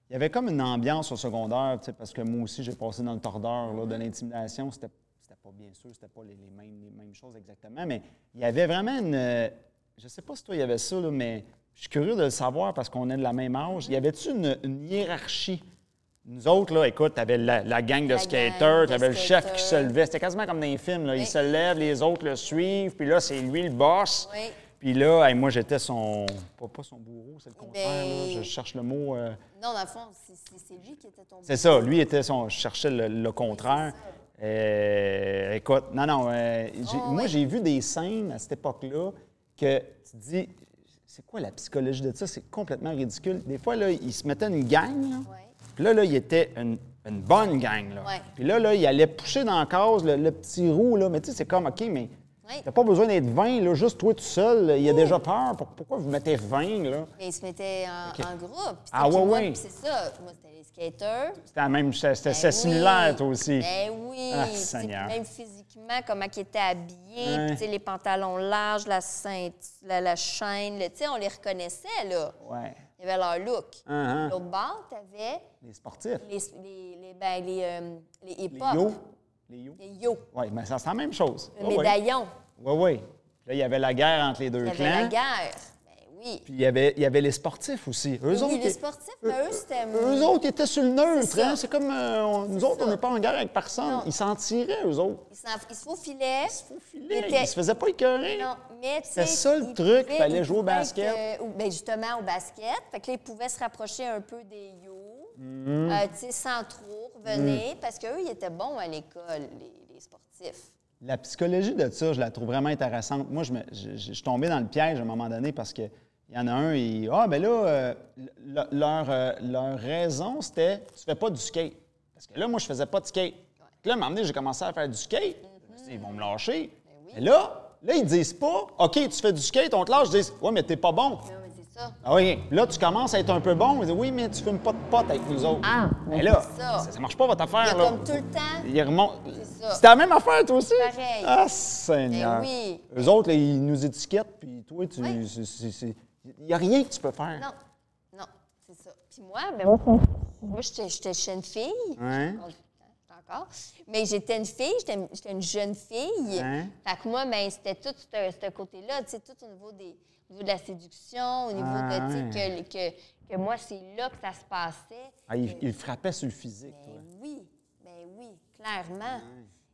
il y avait comme une ambiance au secondaire, parce que moi aussi, j'ai passé dans le tordeur là, de l'intimidation. C'était, c'était pas bien sûr, c'était pas les, les mêmes, les mêmes choses exactement, mais il y avait vraiment une. euh, Je sais pas si toi, il y avait ça, là, mais je suis curieux de le savoir parce qu'on est de la même âge. Y avait-tu une, une hiérarchie? Nous autres, là, écoute, t'avais la, la gang de La skaters, t'avais le chef qui se levait. C'était quasiment comme dans les films. Là. Il se lève, les autres le suivent, puis là, c'est lui le boss. Oui. Puis là, hey, moi, j'étais son. Pas, pas son bourreau, c'est le contraire. Ben- là. Je cherche le mot. euh, Non, dans le fond, c'est, lui qui était ton C'est ça, lui était son. Je cherchais le, le contraire. Euh, écoute, non, non. euh, Oh, moi, j'ai vu des scènes à cette époque-là que tu dis. C'est quoi la psychologie de ça? C'est complètement ridicule. Des fois, là, il se mettait une gang, là. Ouais. Puis là, là, il était une, une bonne gang, là. Ouais. Puis là, là, il allait pousser dans la case le, le petit roux, là. Mais tu sais, c'est comme, OK, mais Oui. t'as pas besoin d'être 20, là, juste toi tout seul. Il a déjà peur. Pour- Pourquoi vous mettez 20, là? Mais ils se mettaient en, groupe. Ah, ouais, puis c'est ça. Moi, c'était les skaters. C'était la même, c'était Ben similaire, oui. toi aussi. Ben oui. Ah, tu Seigneur. même physiquement, comment ils étaient habillés, puis, tu les pantalons larges, la ceinture, la, la chaîne, tu on les reconnaissait, là. Ouais. Il y avait leur look. Uh-huh. L'autre bord, tu avais Les sportifs. les, les, les, ben, les, euh, les Les hip-hop. Les yo. Les yo. Oui, mais ça, c'est la même chose. Le médaillon. oui. Oui, Là, il y avait la guerre entre les deux Il y avait clans. la guerre. Ben oui. Puis il y avait, il y avait les sportifs aussi. Eux oui, autres, les sportifs, ben, eux, c'était... eux autres, ils étaient sur le neutre. C'est hein. C'est comme euh, on- nous autres, on n'est pas en guerre avec personne. Non. Ils s'en tiraient, eux autres. Ils, se faufilaient. Ils se faufilaient. Ils se faisaient pas écœurer. Non, mais tu C'était sais, ça, le truc, pouvaient- fallait jouer au basket. être, euh, ben, justement, au basket. Fait que là, ils pouvaient se rapprocher un peu des yo, Mm-hmm. euh, tu sais, sans trop revenir, parce qu'eux, ils étaient bons à l'école, les, les sportifs. La psychologie de ça, je la trouve vraiment intéressante. Moi, je, me- je- je- suis tombé dans le piège à un moment donné parce qu'il y en a un, il Ah, ben là, euh, le- leur, euh, leur raison, c'était Tu fais pas du skate. Parce que là, moi, je faisais pas de skate. Là, à un moment donné, j'ai commencé à faire du skate. Ils vont me lâcher. Ben oui. Mais là, là, ils disent pas OK, tu fais du skate, on te lâche. Ils disent Ouais, mais t'es pas bon. Ça. Ah oui, là, tu commences à être un peu bon. Oui, mais tu fumes pas de potes avec nous autres. Ah, mais là, ça. ça. ça marche pas votre Il y affaire. a là. comme tout le temps. Il remonte. C'est la même affaire, toi aussi? Pareil. Ah, Seigneur. Ben oui. Eux autres, là, ils nous étiquettent, puis toi, tu. Oui. Il n'y a rien que tu peux faire. Non, non, c'est ça. Puis moi, ben, moi, moi, j'étais j'étais une fille. Hein? Bon, Encore. Mais j'étais une fille, j'étais une jeune fille. Hein? Fait que moi, ben, c'était tout ce, ce côté-là, tu sais, tout au niveau, des, niveau de la séduction, au niveau Ah, de, tu sais, que, que, que moi, c'est là que ça se passait. Ah, il, il frappait sur le physique, toi. Ben oui, ben oui, clairement.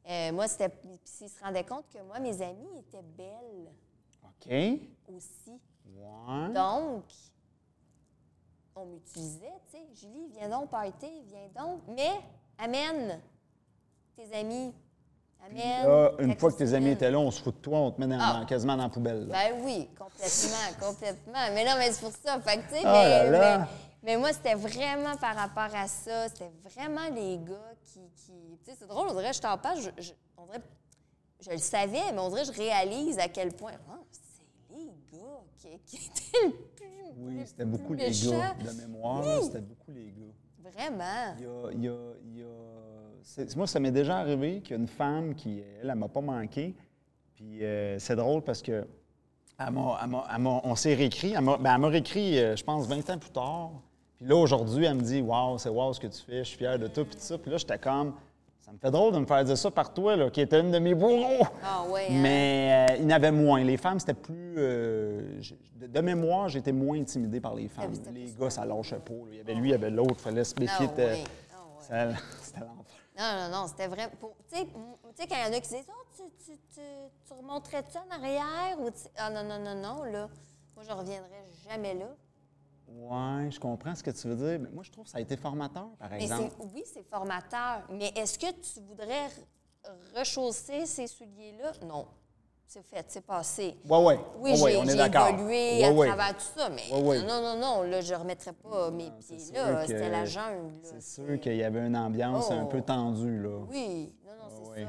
Euh, moi, c'était. Puis ils se rendaient compte que moi, mes amies étaient belles OK. aussi. Ouais. Donc, on m'utilisait, tu sais. Julie, viens donc party, viens donc. Mais, amène tes amis. Là, une fois que tes amis étaient là, on se fout de toi, on te met dans- Ah. quasiment dans la poubelle. là. Ben oui, complètement, complètement. Mais non, mais c'est pour ça. Fait que, tu sais, Ah mais, là là. mais- mais moi, c'était vraiment par rapport à ça. C'était vraiment les gars qui. qui- tu sais, c'est drôle, on dirait, je t'en parle, je, je- on dirait, je le savais, mais on dirait, je réalise à quel point. Ah, c'est les gars qui, qui étaient le plus. Oui, c'était beaucoup les gars. De mémoire, c'était beaucoup les gars. Vraiment. Il y a. il y a- il y a- moi, ça m'est déjà arrivé qu'il y a une femme qui, elle, elle m'a pas manqué. Puis euh, c'est drôle parce que elle elle elle on s'est réécrit. Elle m'a ben, elle m'a réécrit, euh, je pense, 20 ans plus tard. Puis là, aujourd'hui, elle me dit Waouh, c'est wow ce que tu fais, je suis fier de toi, puis tout ça. Puis là, j'étais comme. Ça me fait drôle de me faire dire ça par toi, là, qui était une de mes bourreaux. Ah ouais, hein? Mais euh, il y en avait moins. Les femmes, c'était plus. euh, de, de mémoire, j'étais moins intimidé par les femmes. c'était Les gars, ça lâchait pas. là. Il y avait lui, il y avait l'autre, il fallait se méfier. Ah de- oui, ah C'était. Non, non, non, c'était vrai. pour- Tu sais, quand il y en a qui disent Oh, tu, tu, tu, tu remonterais-tu en arrière? Ou tu- Ah, non, non, non, non, là. Moi, je reviendrai jamais là. Ouais, je comprends ce que tu veux dire. Mais moi, je trouve que ça a été formateur, par exemple. oui, c'est formateur. Mais est-ce que tu voudrais re- rechausser ces souliers-là? Non. C'est fait, c'est passé. Ouais, ouais. Oui, ouais, j'ai, évolué Ouais, à travers tout ça, mais non, non, non, là, je ne remettrais pas mes c'est pieds là. C'était la jungle. C'est sûr qu'il y avait une ambiance un Oh. peu tendue, là. Oui, non, non, c'est ouais.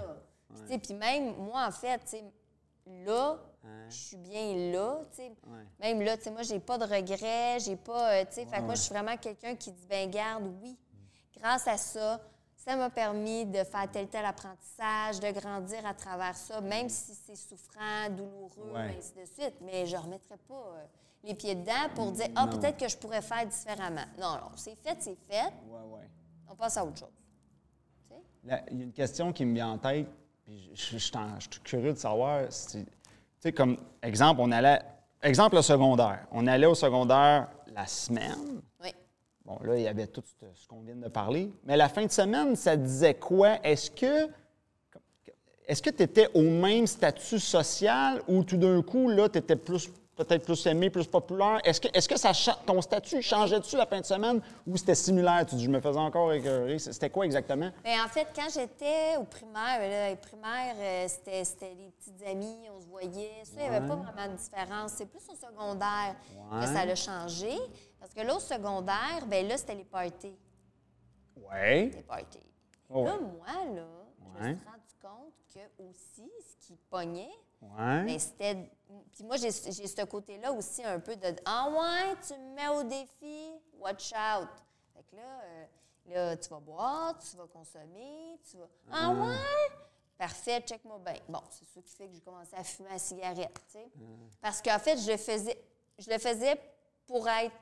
ça. Puis, même, moi, en fait, là, je suis bien là, tu sais. Même là, tu sais, moi, j'ai pas de regrets, j'ai pas, euh, tu sais, moi, je suis vraiment quelqu'un qui dit, ben garde, oui, grâce à ça, ça m'a permis de faire tel tel apprentissage, de grandir à travers ça, même si c'est souffrant, douloureux, Ouais. ainsi de suite. Mais je remettrai pas euh, les pieds dedans pour dire, ah, peut-être que je pourrais faire différemment. Non, non, c'est fait, c'est fait, Ouais, ouais. on passe à autre chose. Il y a une question qui me vient en tête, puis je, je- je t'en- je suis curieux de savoir. si- Tu sais, comme exemple, on allait. Exemple le secondaire. On allait au secondaire la semaine. Oui. Bon, là, il y avait tout ce qu'on vient de parler. Mais la fin de semaine, ça disait quoi? Est-ce que. Est-ce que tu étais au même statut social ou tout d'un coup, là, tu étais plus, peut-être plus aimé, plus populaire? Est-ce que, est-ce que ça, ton statut changeait-tu la fin de semaine ou c'était similaire? Tu dis, je me faisais encore écœurer. C'était quoi exactement? Bien, en fait, quand j'étais au primaire, là, les primaires, euh, c'était, les petites amies, on se voyait. Ça, il n'y avait pas vraiment de différence. C'est plus au secondaire Ouais. que ça a changé. Parce que là, au secondaire, ben là, c'était les parties. Oui. Les parties. Oh, Là, moi, là, je me suis rendu compte que aussi, ce qui pognait, ben, c'était. Puis moi, j'ai, ce côté-là aussi un peu de Ah ouais, tu me mets au défi, watch out. Fait que là, euh, là, tu vas boire, tu vas consommer, tu vas. Ah ouais? Parfait, check-moi bien. Bon, c'est ça qui fait que j'ai commencé à fumer la cigarette, tu sais. Parce qu'en fait, je le faisais, je le faisais pour être,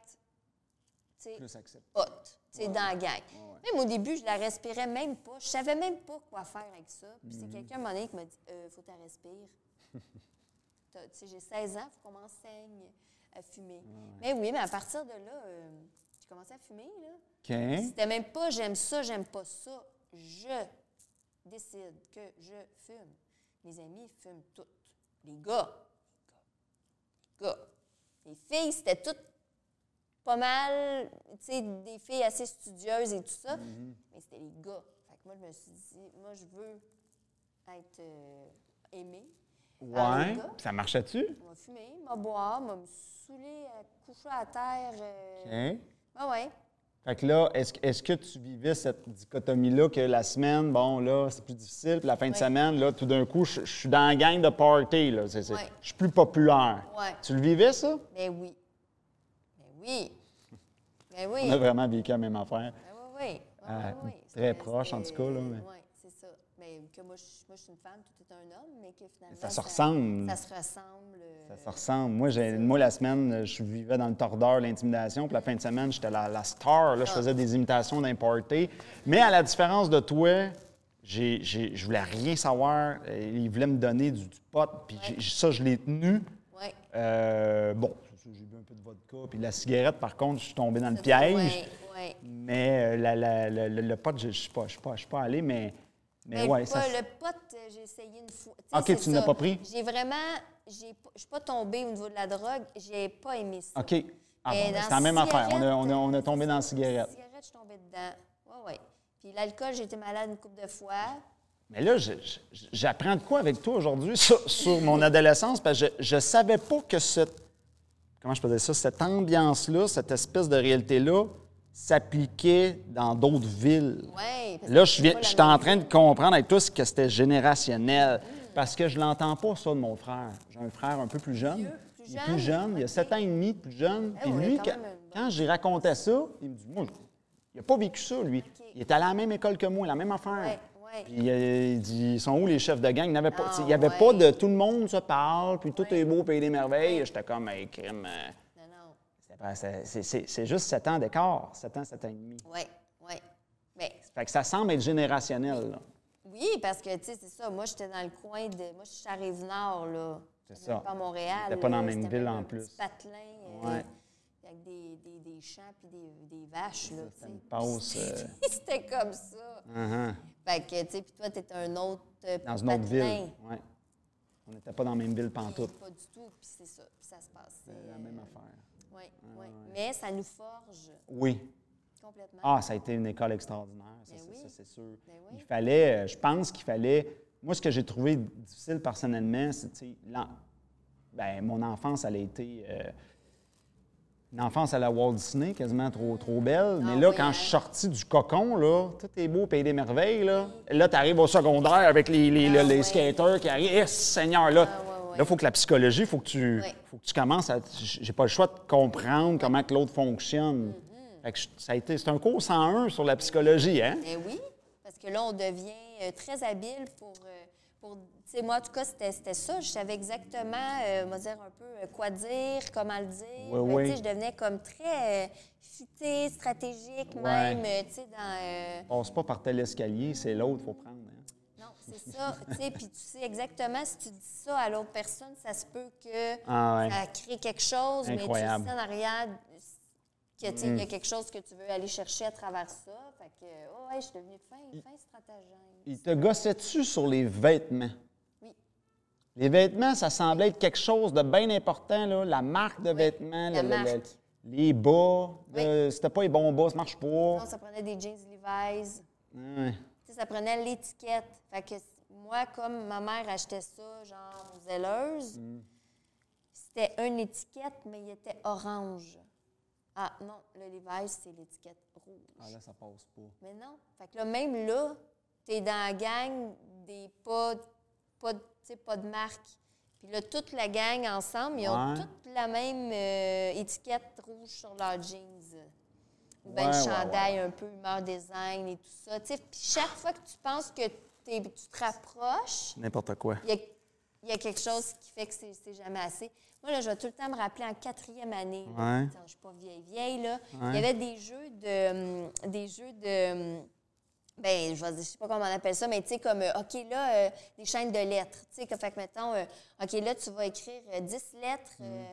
tu sais, Plus accepté. hot, tu sais, dans la gang. Même au début, je la respirais même pas. Je savais même pas quoi faire avec ça. Puis c'est quelqu'un, à un moment donné, qui m'a dit euh, faut que tu respires. T'as- Tu sais, j'ai 16 ans, il faut qu'on m'enseigne à fumer. Mais oui, mais à partir de là, euh, j'ai commencé à fumer, là. OK. C'était même pas j'aime ça, j'aime pas ça. Je décide que je fume. Mes amis fument toutes. Les gars. Les gars. Les filles, c'était toutes pas mal, tu sais, des filles assez studieuses et tout ça. Mm-hmm. Mais c'était les gars. Fait que moi, je me suis dit, moi, je veux être euh, aimée. Les Ouais. Ça marchait-tu? Va fumer, on va boire, me saouler, euh, coucher à terre. euh, OK. Ah ouais. Fait que là, est-ce, que- est-ce que tu vivais cette dichotomie-là que la semaine, bon, là, c'est plus difficile, puis la fin de semaine, là, tout d'un coup, je, je suis dans la gang de party, là. Ouais. Je suis plus populaire. Ouais. Tu le vivais, ça? Ben oui. Ben oui. Ben oui. On a vraiment vécu la même affaire. Ben oui, oui. Ah, ouais. très proche, en tout cas, là, mais- Que moi, je, moi, je suis une femme, tout est un homme, mais que finalement. Ça se ressemble. Ça se ressemble. euh, Ça se ressemble. Moi, moi, la semaine, je vivais dans le tordeur, l'intimidation, puis la fin de semaine, j'étais la, la star. Là, je faisais des imitations d'un party. Mais à la différence de toi, j'ai, j'ai- je voulais rien savoir. Euh, Il voulait me donner du, du pot, puis ça, je l'ai tenu. Ouais. Euh, bon, j'ai bu un peu de vodka. Puis la cigarette, par contre, je suis tombé dans le piège. Ouais. Mais euh, la- la- la- le, pot, je ne suis pas, pas, je suis pas allé, mais, mais Ben, ouais, le, ça. le pot, euh, j'ai essayé une fois. Ok, tu n'as pas pris? J'ai vraiment. j'ai pas- Je suis pas tombée au niveau de la drogue. J'ai pas aimé ça. OK. Ah, bon, ben, c'est la même affaire. On a, on, a, on a cigarette, tombé dans la La cigarette. cigarette, je suis tombée dedans. Oui, oui. Puis l'alcool, j'ai été malade une couple de fois. Mais là, j'apprends de quoi avec toi aujourd'hui sur, sur mon adolescence, parce que je ne savais pas que cette, comment je peux dire ça, cette ambiance-là, cette espèce de réalité-là s'appliquait dans d'autres villes. Là, je viens- je suis en train de comprendre avec ce que c'était générationnel. Parce que je l'entends pas, ça, de mon frère. J'ai un frère un peu plus jeune. Vieux, plus il est jeune? plus jeune, il a. 7 ans et demi de plus jeune. Ah Puis oui, lui, quand quand, j'y racontais ça, il me dit, moi, il n'a pas vécu ça, lui. Il est allé à la même école que moi, la même affaire. Ouais, ouais. Puis euh, il dit, ils sont où les chefs de gang? Il n'y avait, pas, Ah, il y avait ouais. pas de tout le monde se parle, puis tout est beau, pays des merveilles. J'étais comme, hey, crime. Euh, non. c'est juste 7 ans d'écart, 7 ans, 7 ans et demi. Oui, oui. Mais Fait que ça semble être générationnel, là. oui, parce que, tu sais, c'est ça. Moi, j'étais dans le coin de. Moi, je suis à Rive-Nord, là. C'est ça. Pas à Montréal. T'étais pas dans la même C'était ville, en plus. patelin. euh, Ouais. Avec des, des, des champs puis des, des vaches, là, sais. une passe, euh, C'était comme ça. uh-huh. Fait que, tu sais, puis toi, t'étais un autre. euh, Dans une autre ville. Ouais. On n'était pas dans la même ville pantoute. Pas du tout, puis c'est ça. Puis ça se passe. C'est la même affaire. Oui, oui. Mais ça nous forge Oui. complètement. Ah, ça a été une école extraordinaire, ça, Ben c'est- oui. ça, c'est sûr. Ben oui. Il fallait, euh, je pense qu'il fallait. Moi, ce que j'ai trouvé difficile personnellement, c'est, ben, mon enfance, elle a été. euh, une enfance à la Walt Disney, quasiment trop, trop belle. Mais Ah là, oui, quand hein? je suis sorti du cocon, là, tout est beau, pays des merveilles, là. Là, tu arrives au secondaire avec les, les, Ah les skaters qui arrivent. Eh, Seigneur, là. Ah. Là, il faut que la psychologie, il faut, que tu- faut que tu commences à. J'ai pas le choix de comprendre comment que l'autre fonctionne. Mm-hmm. Fait que je- ça a été, c'est un cours 101 sur la psychologie, hein? Ben oui, parce que là, on devient euh, très habile pour. euh, pour tu sais, moi, en tout cas, c'était ça. Je savais exactement, euh, on va dire un peu euh, quoi dire, comment le dire. Oui, oui. tu sais, Je devenais comme très euh, futée, stratégique, Ouais. même, tu sais, dans. euh, Passe pas par tel escalier, c'est l'autre, faut prendre. C'est ça. tu sais, puis tu sais exactement, si tu dis ça à l'autre personne, ça se peut que Ah ouais. ça crée quelque chose, Incroyable. Mm. mais tu sais en arrière que, tu sais, il y a quelque chose que tu veux aller chercher à travers ça. Fait que, oh, ouais, je suis devenue fin, fin stratagème. Il te gossait-tu sur les vêtements? Oui. Les vêtements, ça semblait être quelque chose de bien important, là. La marque de Oui, vêtements, la le- marque. le- les bas. de- C'était pas les bons bas, ça marche pas. Non, ça prenait des jeans Levi's. Ouais. Ça prenait l'étiquette. Fait que moi, comme ma mère achetait ça, genre zèleuse, Mm. c'était une étiquette, mais il était orange. Ah non, le Levi's, c'est l'étiquette rouge. Ah là, ça passe pas. Mais non. Fait que là, même là, t'es dans la gang des pas, pas, pas de marque. Puis là, toute la gang ensemble, ils ont Ouais. toute la même euh, étiquette rouge sur leurs jeans. Ou bien Ouais, chandail ouais, un peu humeur design et tout ça. Puis chaque fois que tu penses que t'es- tu te rapproches, N'importe quoi. il y a, il y a quelque chose qui fait que c'est jamais assez. Moi, là, je vais tout le temps me rappeler en quatrième année. là, attends, je ne suis pas vieille, vieille, là. Il y avait des jeux de. hum, des jeux de. hum, ben, je ne sais pas comment on appelle ça, mais tu sais, comme, euh, OK, là, euh, des chaînes de lettres. Tu sais, fait que, mettons, euh, OK, là, tu vas écrire euh, 10 lettres. Mm.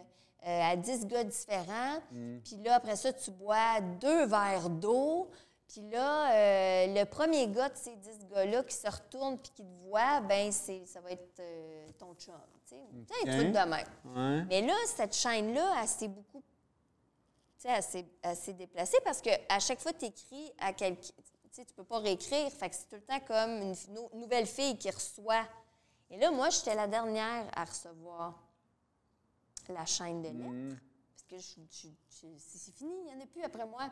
Euh, à 10 gars différents. Mm. Puis là, après ça, tu bois deux verres d'eau. Puis là, euh, le premier gars de ces 10 gars-là qui se retourne puis qui te voit, ben c'est, ça va être euh, ton chum. Tu sais, sais, un truc de même. Ouais. Mais là, cette chaîne-là, elle s'est beaucoup. Tu sais, elle s'est- elle s'est déplacée parce qu'à chaque fois que tu écris à quelqu'un. Tu sais, tu peux pas réécrire. Fait que c'est tout le temps comme une nou- nouvelle fille qui reçoit. Et là, moi, j'étais la dernière à recevoir la chaîne de lettres. Parce que je, je- je- c'est fini, il n'y en a plus après moi.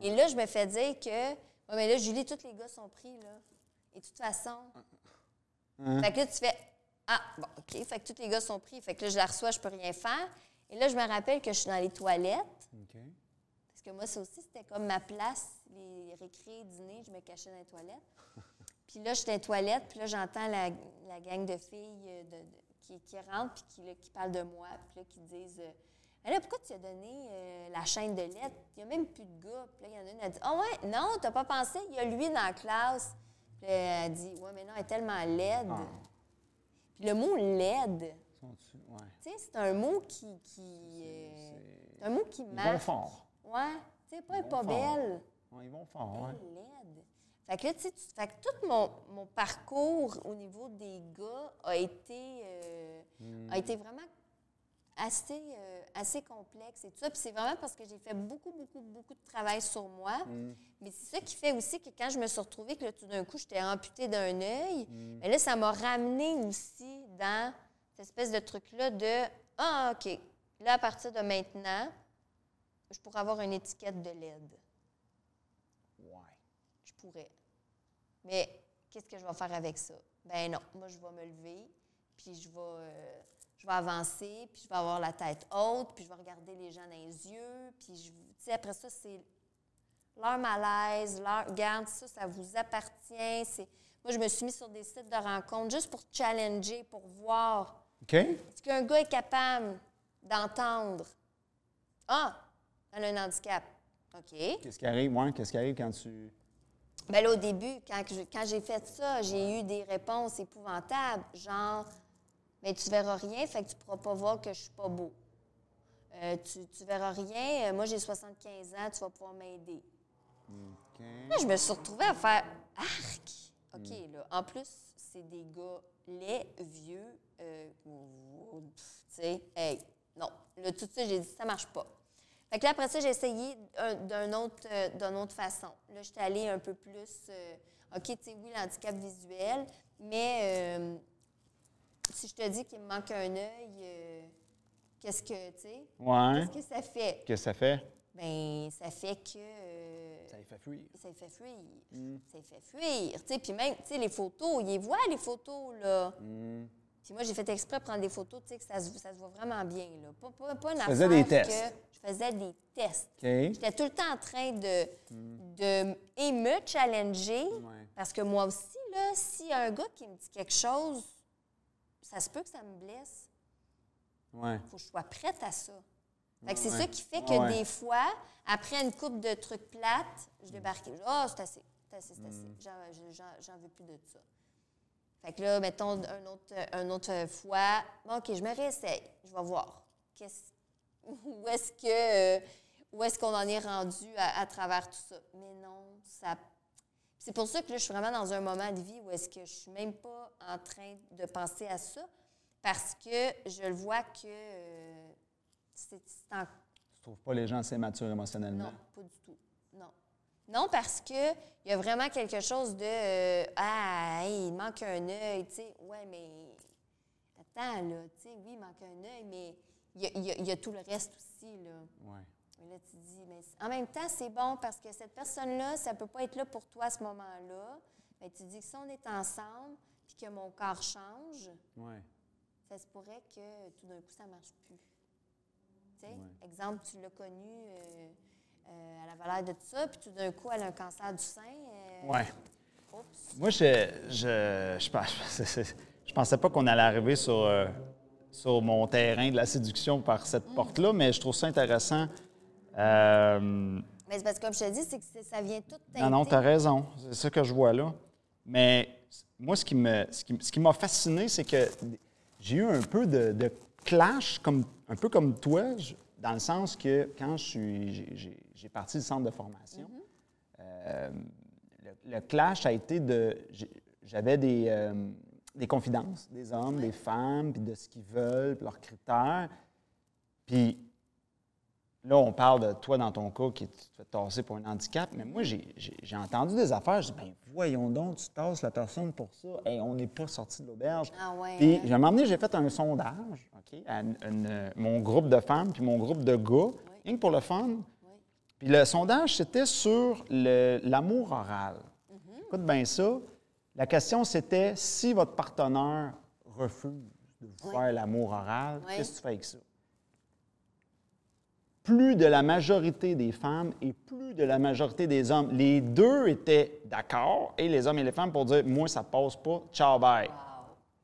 Et là, je me fais dire que. Ouais, mais là, Julie, tous les gars sont pris, là. Et de toute façon. Fait que là, tu fais. Ah, bon, OK. Fait que tous les gars sont pris. Fait que là, je la reçois, je peux rien faire. Et là, je me rappelle que je suis dans les toilettes. OK. Parce que moi, ça aussi, c'était comme ma place. Les récrés, dîner, je me cachais dans les toilettes. Puis là, j'étais dans les toilettes, puis là, j'entends la, la gang de filles euh, de- de- qui, qui rentrent, puis qui, là, qui parlent de moi, puis là, qui disent euh, là, pourquoi tu as donné euh, la chaîne de lettres? Il n'y a même plus de gars. Puis là, il y en a une, elle dit Ah ouais, non, t'as pas pensé, il y a lui dans la classe. Puis là, elle dit Ouais, mais non, elle est tellement laide. Ah. Puis le mot laide, Ouais. tu sais, c'est un mot qui. qui euh, c'est un mot qui Ils vont marque. fort. Ouais, tu sais, pas, pas fort. belle. Ouais, ils vont fort, ouais. Laide. Fait que là, tu sais, fait que tout mon, mon parcours au niveau des gars a été, euh, a été vraiment assez, euh, assez complexe et tout ça. Puis c'est vraiment parce que j'ai fait beaucoup, beaucoup, beaucoup de travail sur moi. Mais c'est ça qui fait aussi que quand je me suis retrouvée, que là, tout d'un coup, j'étais amputée d'un œil, mais là, ça m'a ramené aussi dans cette espèce de truc-là de Ah, OK, là, à partir de maintenant, je pourrais avoir une étiquette de LED. Pourrais. Mais qu'est-ce que je vais faire avec ça? Ben non, moi, je vais me lever, puis je vais, euh, je vais avancer, puis je vais avoir la tête haute, puis je vais regarder les gens dans les yeux, puis je, tu sais, après ça, c'est leur malaise, leur, garde ça, ça vous appartient. C'est, moi, je me suis mis sur des sites de rencontres juste pour challenger, pour voir OK? est-ce qu'un gars est capable d'entendre? Ah, elle a un handicap. OK. Qu'est-ce qui arrive, ouais? Qu'est-ce qui arrive quand tu. Ben là, au début, quand, je- quand j'ai fait ça, j'ai eu des réponses épouvantables, genre, mais tu verras rien, fait que tu pourras pas voir que je suis pas beau. Euh, tu, verras rien, euh, moi j'ai 75 ans, tu vas pouvoir m'aider. OK. Là, je me suis retrouvée à faire arc. OK, là. En plus, c'est des gars laids, vieux, euh, tu sais, hey, non. Là, tout de suite, j'ai dit, ça marche pas. Fait que là, après ça, j'ai essayé autre, euh, d'une autre façon. Là, j'étais allée un peu plus, euh, OK, tu sais, oui, l'handicap visuel, mais euh, si je te dis qu'il me manque un œil, euh, qu'est-ce que, tu sais, Ouais. qu'est-ce que ça fait? Qu'est-ce que ça fait? Ben, ça fait que... euh, Ça les fait fuir. ça les fait fuir. Ça les fait fuir. Tu sais, puis même, tu sais, les photos, ils voient, les photos, là. Puis moi, j'ai fait exprès prendre des photos, tu sais, que ça se, ça se voit vraiment bien, là. Pas, pas, pas une faisais affaire des tests. que je faisais des tests. J'étais tout le temps en train de, de et me challenger. Ouais. Parce que moi aussi, là, s'il y a un gars qui me dit quelque chose, ça se peut que ça me blesse. Ouais. faut que je sois prête à ça. Fait que c'est Ouais. ça qui fait que des fois, après une coupe de trucs plates, je débarque. Ah, c'est assez, c'est assez, c'est assez. J'en- J'en j'en veux plus de ça. Fait que là, mettons un autre, un autre fois, bon, OK, je me réessaye. Je vais voir. Qu'est-ce- où est-ce que euh, où est-ce qu'on en est rendu à, à travers tout ça? Mais non, ça. C'est pour ça que là, je suis vraiment dans un moment de vie où est-ce que je suis même pas en train de penser à ça, parce que je le vois que euh, c'est c'est en Tu trouves pas les gens assez matures émotionnellement? non, pas du tout. Non. Parce que il y a vraiment quelque chose de euh, Ah, hey, il manque un œil, tu sais. Ouais, mais attends, là, tu sais, oui, il manque un œil, mais il y a, y y tout le reste aussi, là. Ouais. Et là, tu dis, mais en même temps, c'est bon parce que cette personne-là, ça peut pas être là pour toi à ce moment-là. Mais tu dis que si on est ensemble, puis que mon corps change, Ouais. ça se pourrait que tout d'un coup, ça marche plus. Tu sais, exemple, tu l'as connue, euh, euh, elle avait l'air de tout ça, puis tout d'un coup, elle a un cancer du sein. euh, Ouais. Oups. Moi, je, je, je, je pensais pas qu'on allait arriver sur, euh, sur mon terrain de la séduction par cette Mm. porte-là, mais je trouve ça intéressant. Euh, Mais c'est parce que, comme je te dis, c'est que ça vient tout teinter. non, non, tu as raison. C'est ça que je vois là. Mais moi, ce qui me, ce qui, ce qui m'a fasciné, c'est que j'ai eu un peu de, de clash, comme un peu comme toi, dans le sens que quand je suis, j'ai- parti du centre de formation, euh, le, le clash a été de. J'avais des, euh, des confidences des hommes, des femmes, puis de ce qu'ils veulent, puis leurs critères. Puis là, on parle de toi dans ton cas qui te fais tasser pour un handicap, mais moi, j'ai- entendu des affaires. Je dis, ben voyons donc, tu tasses la personne pour ça. Hey, on n'est pas sorti de l'auberge. Ah ouais, Puis, hein? moment donné, j'ai fait un sondage OK, à une- une- mon groupe de femmes puis mon groupe de gars, rien que pour le fun. Puis le sondage, c'était sur l'amour oral. Mm-hmm. Écoute bien ça. La question, c'était si votre partenaire refuse de vous Oui. faire l'amour oral, Oui. qu'est-ce que tu fais avec ça? Plus de la majorité des femmes et plus de la majorité des hommes. Les deux étaient d'accord, et les hommes et les femmes, pour dire Moi, ça passe pas, ciao, bye.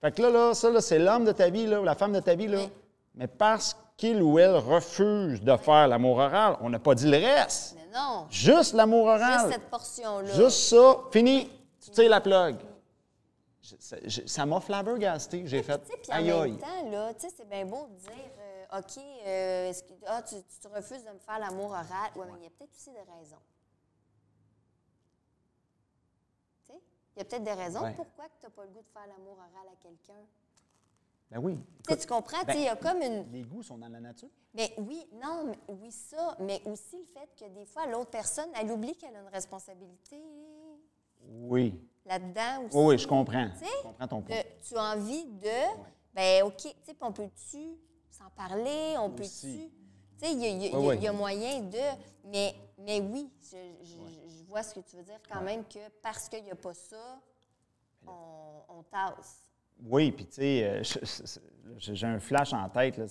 Fait que là, là ça, là, c'est l'homme de ta vie, là, ou la femme de ta vie, là. Oui. Mais parce qu'il ou elle refuse de faire l'amour oral, on n'a pas dit le reste. Mais non, Juste l'amour oral. juste cette portion-là. Juste ça, fini. Tu tires la plug. Je- ça- m'a flabbergasté. J'ai fait aïe aïe. même temps, là, tu sais, c'est bien beau de dire, euh, OK, euh, est-ce que, ah, tu, refuses de me faire l'amour oral? Oui, mais il y a peut-être aussi des raisons. Tu sais, il y a peut-être des raisons Ouais. pourquoi tu n'as pas le goût de faire l'amour oral à quelqu'un. Ben oui. Tu sais, Écoute, tu comprends? Ben, il y a comme une... Les goûts sont dans la nature. Mais oui, non, mais oui, ça, mais aussi le fait que des fois, l'autre personne, elle oublie qu'elle a une responsabilité Oui. là-dedans aussi. Oui, oui, je comprends. Tu sais, Je comprends ton point. tu as envie de, ben OK, tu sais, on peut-tu s'en parler, on peut-tu, tu sais, il y, y a- Oui, y y moyen de, mais, mais oui, je, je- je vois ce que tu veux dire quand même que parce qu'il n'y a pas ça, on, on tasse. Oui, puis tu sais, euh, j'ai un flash en tête. là.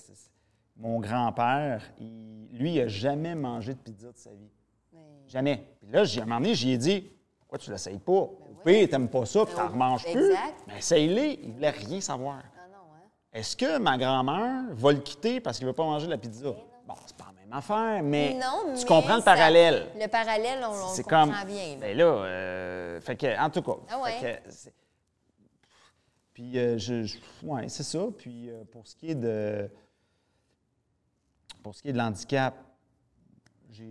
Mon grand-père, lui, il n'a jamais mangé de pizza de sa vie. Mais, Jamais. Puis là, j'ai- à un moment donné, j'y ai dit Pourquoi tu l'essayes pas? Au oui. pire, t'aimes pas ça, puis t'en oui. remanges plus. Mais essaye-les. Il voulait rien savoir. ah non, hein? Est-ce que ma grand-mère va le quitter parce qu'il ne veut pas manger de la pizza? Bon, c'est pas la même affaire, mais non, tu mais comprends le ça- parallèle. Le parallèle, on, on le C'est comprend comme. bien. là. Ben là, euh, fait que, en tout cas. Ah ouais. fait que c'est- puis, euh, je, je- ouais, c'est ça. Puis, euh, pour ce qui est de. Pour ce qui est de l'handicap, j'ai,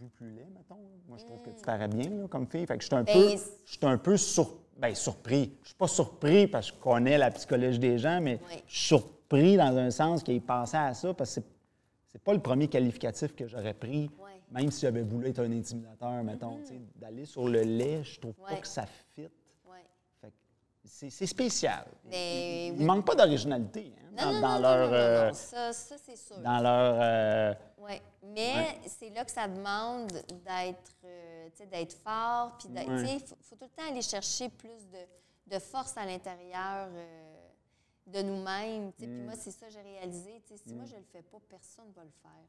vu plus laid, mettons. Moi, je trouve que tu parais bien, là, comme fille. Fait que je suis un Ben, peu, c'est- je suis un peu sur- ben, surpris. Je suis pas surpris parce que je connais la psychologie des gens, mais Oui. je suis surpris dans un sens qu'ils pensaient à ça parce que c'est, pas le premier qualificatif que j'aurais pris, Oui. même si j'avais voulu être un intimidateur, mettons. sais, D'aller sur le lait, je trouve pas que ça fit. C'est, spécial. Mais Il oui. manque pas d'originalité hein, dans, leur. non, non, euh, non, ça, ça c'est sûr. dans leur. euh, Oui, mais c'est là que ça demande d'être euh, fort. Puis Ouais. il faut, faut tout le temps aller chercher plus de, de force à l'intérieur euh, de nous-mêmes. Mm. Puis moi, c'est ça que j'ai réalisé. Si moi, je le fais pas, personne ne va le faire.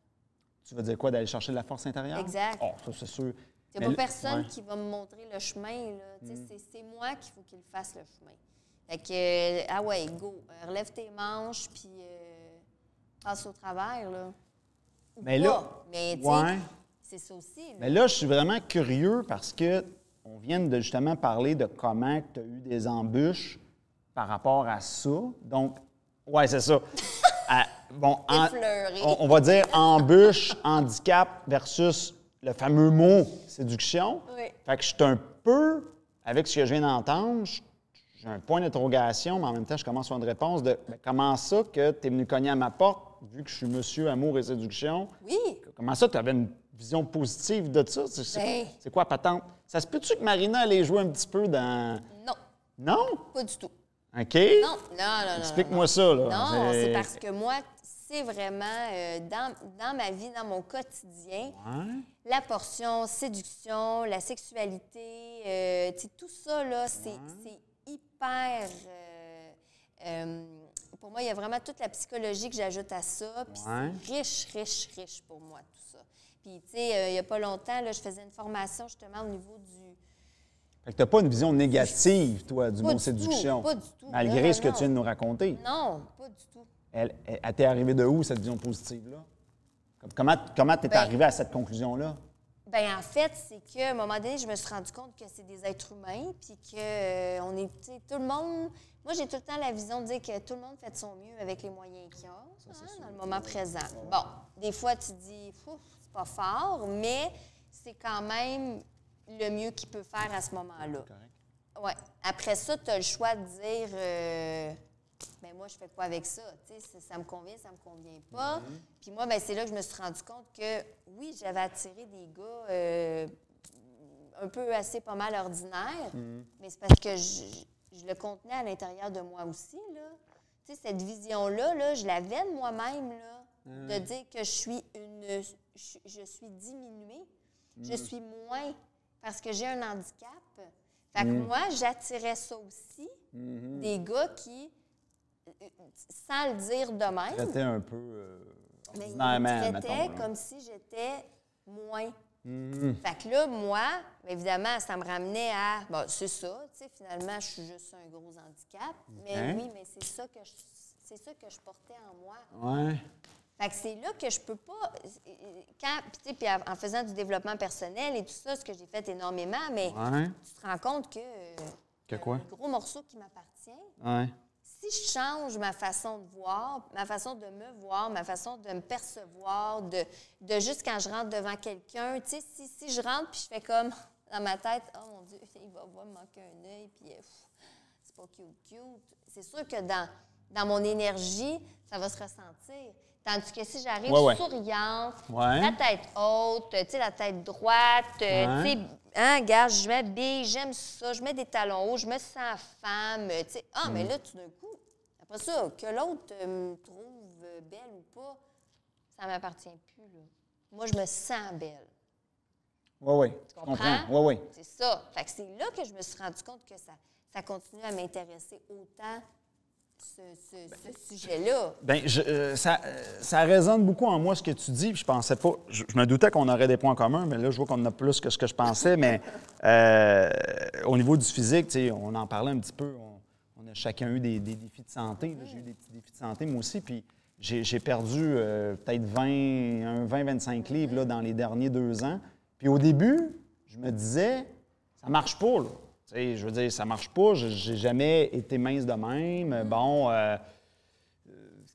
tu veux dire quoi, d'aller chercher de la force intérieure? Exact. Oh, ça, c'est sûr. Il n'y a pas personne ouais. Qui va me montrer le chemin. Sais, c'est- moi qu'il faut qu'il fasse le chemin. Fait que, euh, ah ouais, go. Euh, relève tes manches, puis euh, passe au travers. Là. Ou Mais pas. là- Mais Ouais. c'est ça aussi. là. Mais là, je suis vraiment curieux parce que on vient de justement parler de comment tu as eu des embûches par rapport à ça. Donc, ouais, c'est ça. À- bon, en- on, on va dire embûche, handicap versus le fameux mot séduction. Oui. Fait que je suis un peu, avec ce que je viens d'entendre, j'ai un point d'interrogation, mais en même temps, je commence sur une réponse de ben, comment ça que tu es venu cogner à ma porte, vu que je suis monsieur amour et séduction? Oui. Comment ça, tu avais une vision positive de ça? C'est, Ben. quoi, patente? Ça se peut-tu que Marina allait jouer un petit peu dans. Non, Non? pas du tout. OK? Non, non, non, non. Explique-moi ça, là. Non, c'est parce que moi, c'est vraiment euh, dans, dans ma vie, dans mon quotidien, Ouais. la portion séduction, la sexualité, euh, tu sais, tout ça, là, c'est c'est hyper. euh, euh, pour moi, il y a vraiment toute la psychologie que j'ajoute à ça. Puis Ouais. c'est riche, riche, riche pour moi, tout ça. Puis, tu sais, il n'y a pas longtemps, là, je faisais une formation justement au niveau du. Fait que t'as pas une vision négative, toi, du Pas mot du séduction. tout, pas du tout. Malgré Non, ce que non, tu viens de nous raconter. Non, pas du tout. Elle, elle, elle t'est arrivée de où, cette vision positive-là? Comme- Comment comment t'es Ben- arrivé à cette conclusion-là? Ben en fait, c'est qu'à un moment donné, je me suis rendu compte que c'est des êtres humains, puis que euh, on est, tu sais, tout le monde. Moi, j'ai tout le temps la vision de dire que tout le monde fait de son mieux avec les moyens qu'il a, hein, dans le moment présent. Bon, des fois, tu dis, c'est pas fort, mais c'est quand même le mieux qu'il peut faire à ce moment-là. Ouais. Après ça, tu as le choix de dire, euh, ben moi, je fais quoi avec ça? Ça, ça me convient, ça me convient pas. Puis moi, ben, c'est là que je me suis rendu compte que, oui, j'avais attiré des gars euh, un peu assez pas mal ordinaires, mais c'est parce que je, je le contenais à l'intérieur de moi aussi, là. Cette vision-là, là, je l'avais de moi-même, là, de dire que je suis une... Je, je suis diminuée, je suis moins parce que j'ai un handicap. Fait que moi, j'attirais ça aussi, des gars qui, sans le dire de même, Traiter un peu euh, mais me comme si j'étais moins. Mhm. Fait que là, moi, évidemment, ça me ramenait à. Bon, c'est ça, tu sais, finalement, je suis juste un gros handicap. Mais oui, mais c'est ça que je, c'est ça que je portais en moi. Ouais. Fait que c'est là que je peux pas. Quand, puis tu sais, puis en faisant du développement personnel et tout ça, ce que j'ai fait énormément, mais Ouais. tu te rends compte que. euh, Que un quoi? gros morceau qui m'appartient. Ouais. Je change ma façon de voir, ma façon de me voir, ma façon de me percevoir, de, de juste quand je rentre devant quelqu'un, tu sais, si, si je rentre puis je fais comme dans ma tête, oh mon Dieu, il va me manquer un œil, puis euh, c'est pas cute, cute. C'est sûr que dans, dans mon énergie, ça va se ressentir. Tandis que si j'arrive Ouais, ouais. souriante, Ouais. la tête haute, tu sais, la tête droite, euh, tu sais, hein, regarde, je m'habille, j'aime ça, je mets des talons hauts, je me sens femme, tu sais. Ah, Mm. mais là, tout d'un coup, après ça, que l'autre euh, me trouve euh, belle ou pas, ça m'appartient plus, là. Moi, je me sens belle. Ouais, ouais. Tu comprends? comprends? Ouais, ouais. C'est ça. Fait que c'est là que je me suis rendu compte que ça, ça continue à m'intéresser autant, ce, ce- ce sujet-là. Ben, je- euh, ça, euh, ça résonne beaucoup en moi ce que tu dis. puis Je pensais pas. Je, je me doutais qu'on aurait des points communs, mais là, je vois qu'on en a plus que ce que je pensais. mais euh, au niveau du physique, on en parlait un petit peu. On a chacun eu des, des défis de santé. J'ai eu des petits défis de santé, moi aussi. Puis j'ai perdu euh, peut-être 20, un 20-25 livres là, dans les derniers deux ans. Puis au début, je me disais, ça marche pas, là. Tu sais, je veux dire, ça marche pas. Je- J'ai jamais été mince de même. Bon. euh,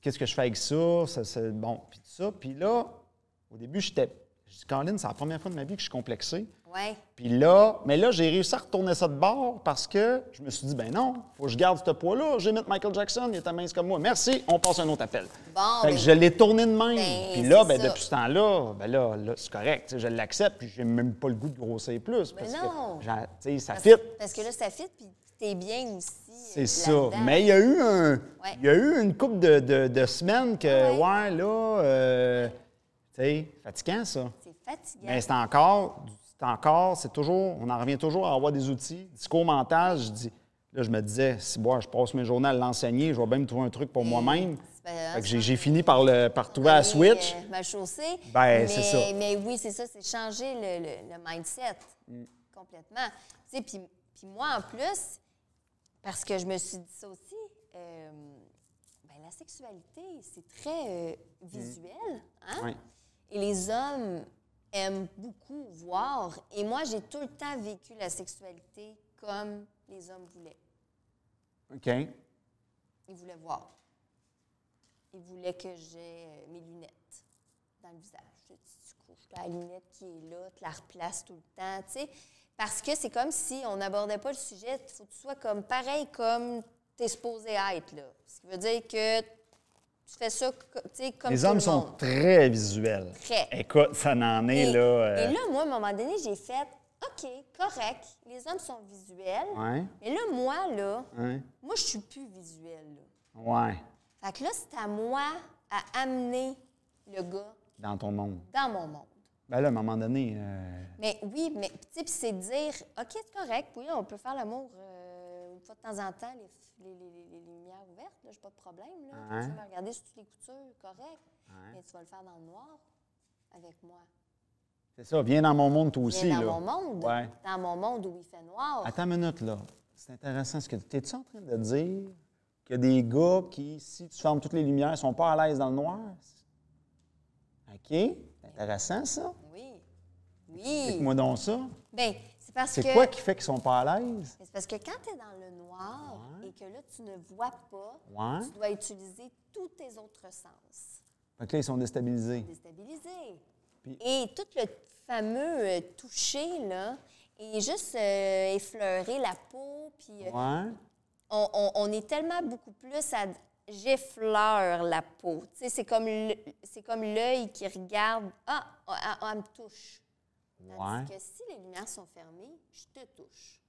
qu'est-ce que je fais avec ça? ça, ça- bon, puis tout ça. Puis là, au début, j'étais. Je dis, Colin, c'est la première fois de ma vie que je suis complexé. Ouais. Puis là, mais là, j'ai réussi à retourner ça de bord parce que je me suis dit, ben non, faut que je garde ce poids-là. J'ai mis Michael Jackson, il était mince comme moi. Merci, on passe un autre appel. Bon, Fait que ben- je l'ai tourné de même. Ben, puis là, ben, ça. depuis ce temps-là, ben là, là, c'est correct. Je l'accepte, puis j'ai même pas le goût de grossir plus. Parce non. que, ça Parce, fit. parce que là, ça fit, puis t'es bien aussi. euh, C'est ça. Mais il y a eu un. Ouais. Il y a eu une couple de, de- de semaines que, Ouais? ouais, là, euh, sais, fatigant ça. C'est fatigant. Mais c'est encore, c'est encore, c'est toujours, on en revient toujours à avoir des outils. Discours mental, je dis, là, je me disais, si moi, je passe mes journées à l'enseigner, je vais bien me trouver un truc pour moi-même. Ben, j'ai, fini par, le, par trouver la switch. Euh, ma chaussée. Ben, mais, c'est ça. Mais oui, c'est ça, c'est changer le, le- le mindset Mm. complètement. Tu sais, puis puis moi, en plus, parce que je me suis dit ça aussi, euh, ben, la sexualité, c'est très euh, visuel. Hein? Ouais. Et les hommes aiment beaucoup voir. Et moi, j'ai tout le temps vécu la sexualité comme les hommes voulaient. OK. Ils voulaient voir. Ils voulaient que j'ai euh, mes lunettes dans le visage. Petit coup, la lunette qui est là, tu la replaces tout le temps, tu sais. Parce que c'est comme si on n'abordait pas le sujet, il faut que tu sois comme pareil comme tu es supposé être, là. Ce qui veut dire que tu fais ça, comme Les tout hommes le sont très visuels. Très. Écoute, ça n'en est, Et, là. euh, et là, moi, à un moment donné, j'ai fait, OK, correct, les hommes sont visuels. Ouais, Mais là, moi, là, ouais, moi, je suis plus visuelle, là. ouais, Fait que là, c'est à moi à amener le gars dans ton monde. dans mon monde. Ben là, à un moment donné, euh, Mais oui, mais tu sais, c'est de dire, OK, c'est correct, oui, on peut faire l'amour euh, fois de temps en temps, les, les- les- les- les lumières ouvertes, là, j'ai pas de problème, là. Ouais. Tu vas me regarder sur toutes les coutures, correct. Mais tu vas le faire dans le noir avec moi. c'est ça, viens dans mon monde toi aussi. Viens là. dans mon monde, Ouais. dans mon monde où il fait noir. Attends une minute, là. C'est intéressant ce que tu es-tu en train de dire? Qu'il y a des gars qui, si tu fermes toutes les lumières, sont pas à l'aise dans le noir? OK, c'est intéressant ça. Oui, Oui. Explique-moi donc ça. Ben, c'est que. quoi qui fait qu'ils sont pas à l'aise? C'est parce que quand tu es dans le noir et que là, tu ne vois pas, Ouais. tu dois utiliser tous tes autres sens. Que là, ils sont déstabilisés. Déstabilisé. Puis- Et tout le fameux euh, toucher, là, et juste euh, effleurer la peau, puis euh, on, on- on est tellement beaucoup plus à j'effleure la peau. Comme c'est comme l'œil qui regarde ah, ah, ah, elle me touche. Tandis Ouais. que si les lumières sont fermées, je te touche.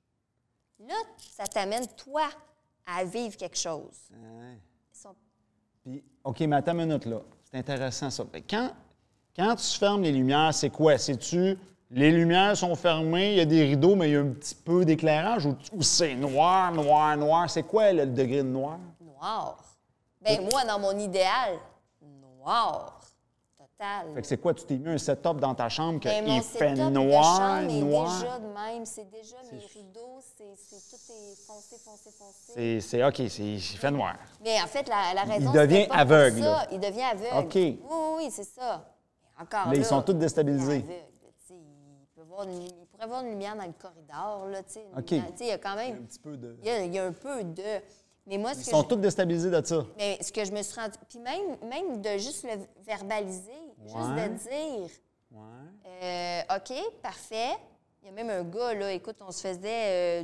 Là, ça t'amène toi à vivre quelque chose. Ouais. Ils sont- Puis, OK, mais attends une minute, là. C'est intéressant, ça. Que Quand, quand tu fermes les lumières, c'est quoi? C'est-tu les lumières sont fermées, il y a des rideaux, mais il y a un petit peu d'éclairage ou, ou c'est noir, noir, noir? C'est quoi le degré de noir? noir. Ben moi, dans mon idéal, noir. Fait que c'est quoi? Tu t'es mis un setup dans ta chambre Ben, qu'il mon fait setup de noir, chambre noir? déjà de même. C'est déjà mes rideaux, c'est c'est- tout est foncé, foncé, foncé. C'est, c'est OK, c'est, il fait noir. Mais en fait, la, la raison, devient c'était pas pour aveugle, ça. Il devient aveugle. OK. Oui, oui, oui, c'est ça. Mais encore Là, ils sont tous il déstabilisés. Il, peut voir une- il pourrait voir une lumière dans le corridor, là, tu sais. une OK. lumière- tu sais, Il y a quand même... Un petit peu de... Il y a, il y a un peu de... Mais moi, ce Ils que sont je- tous déstabilisés de ça. mais ce que je me suis rendu. Puis même, même de juste le verbaliser, juste Ouais. de dire Ouais. euh, OK, parfait. Il y a même un gars, là, écoute, on se faisait. euh,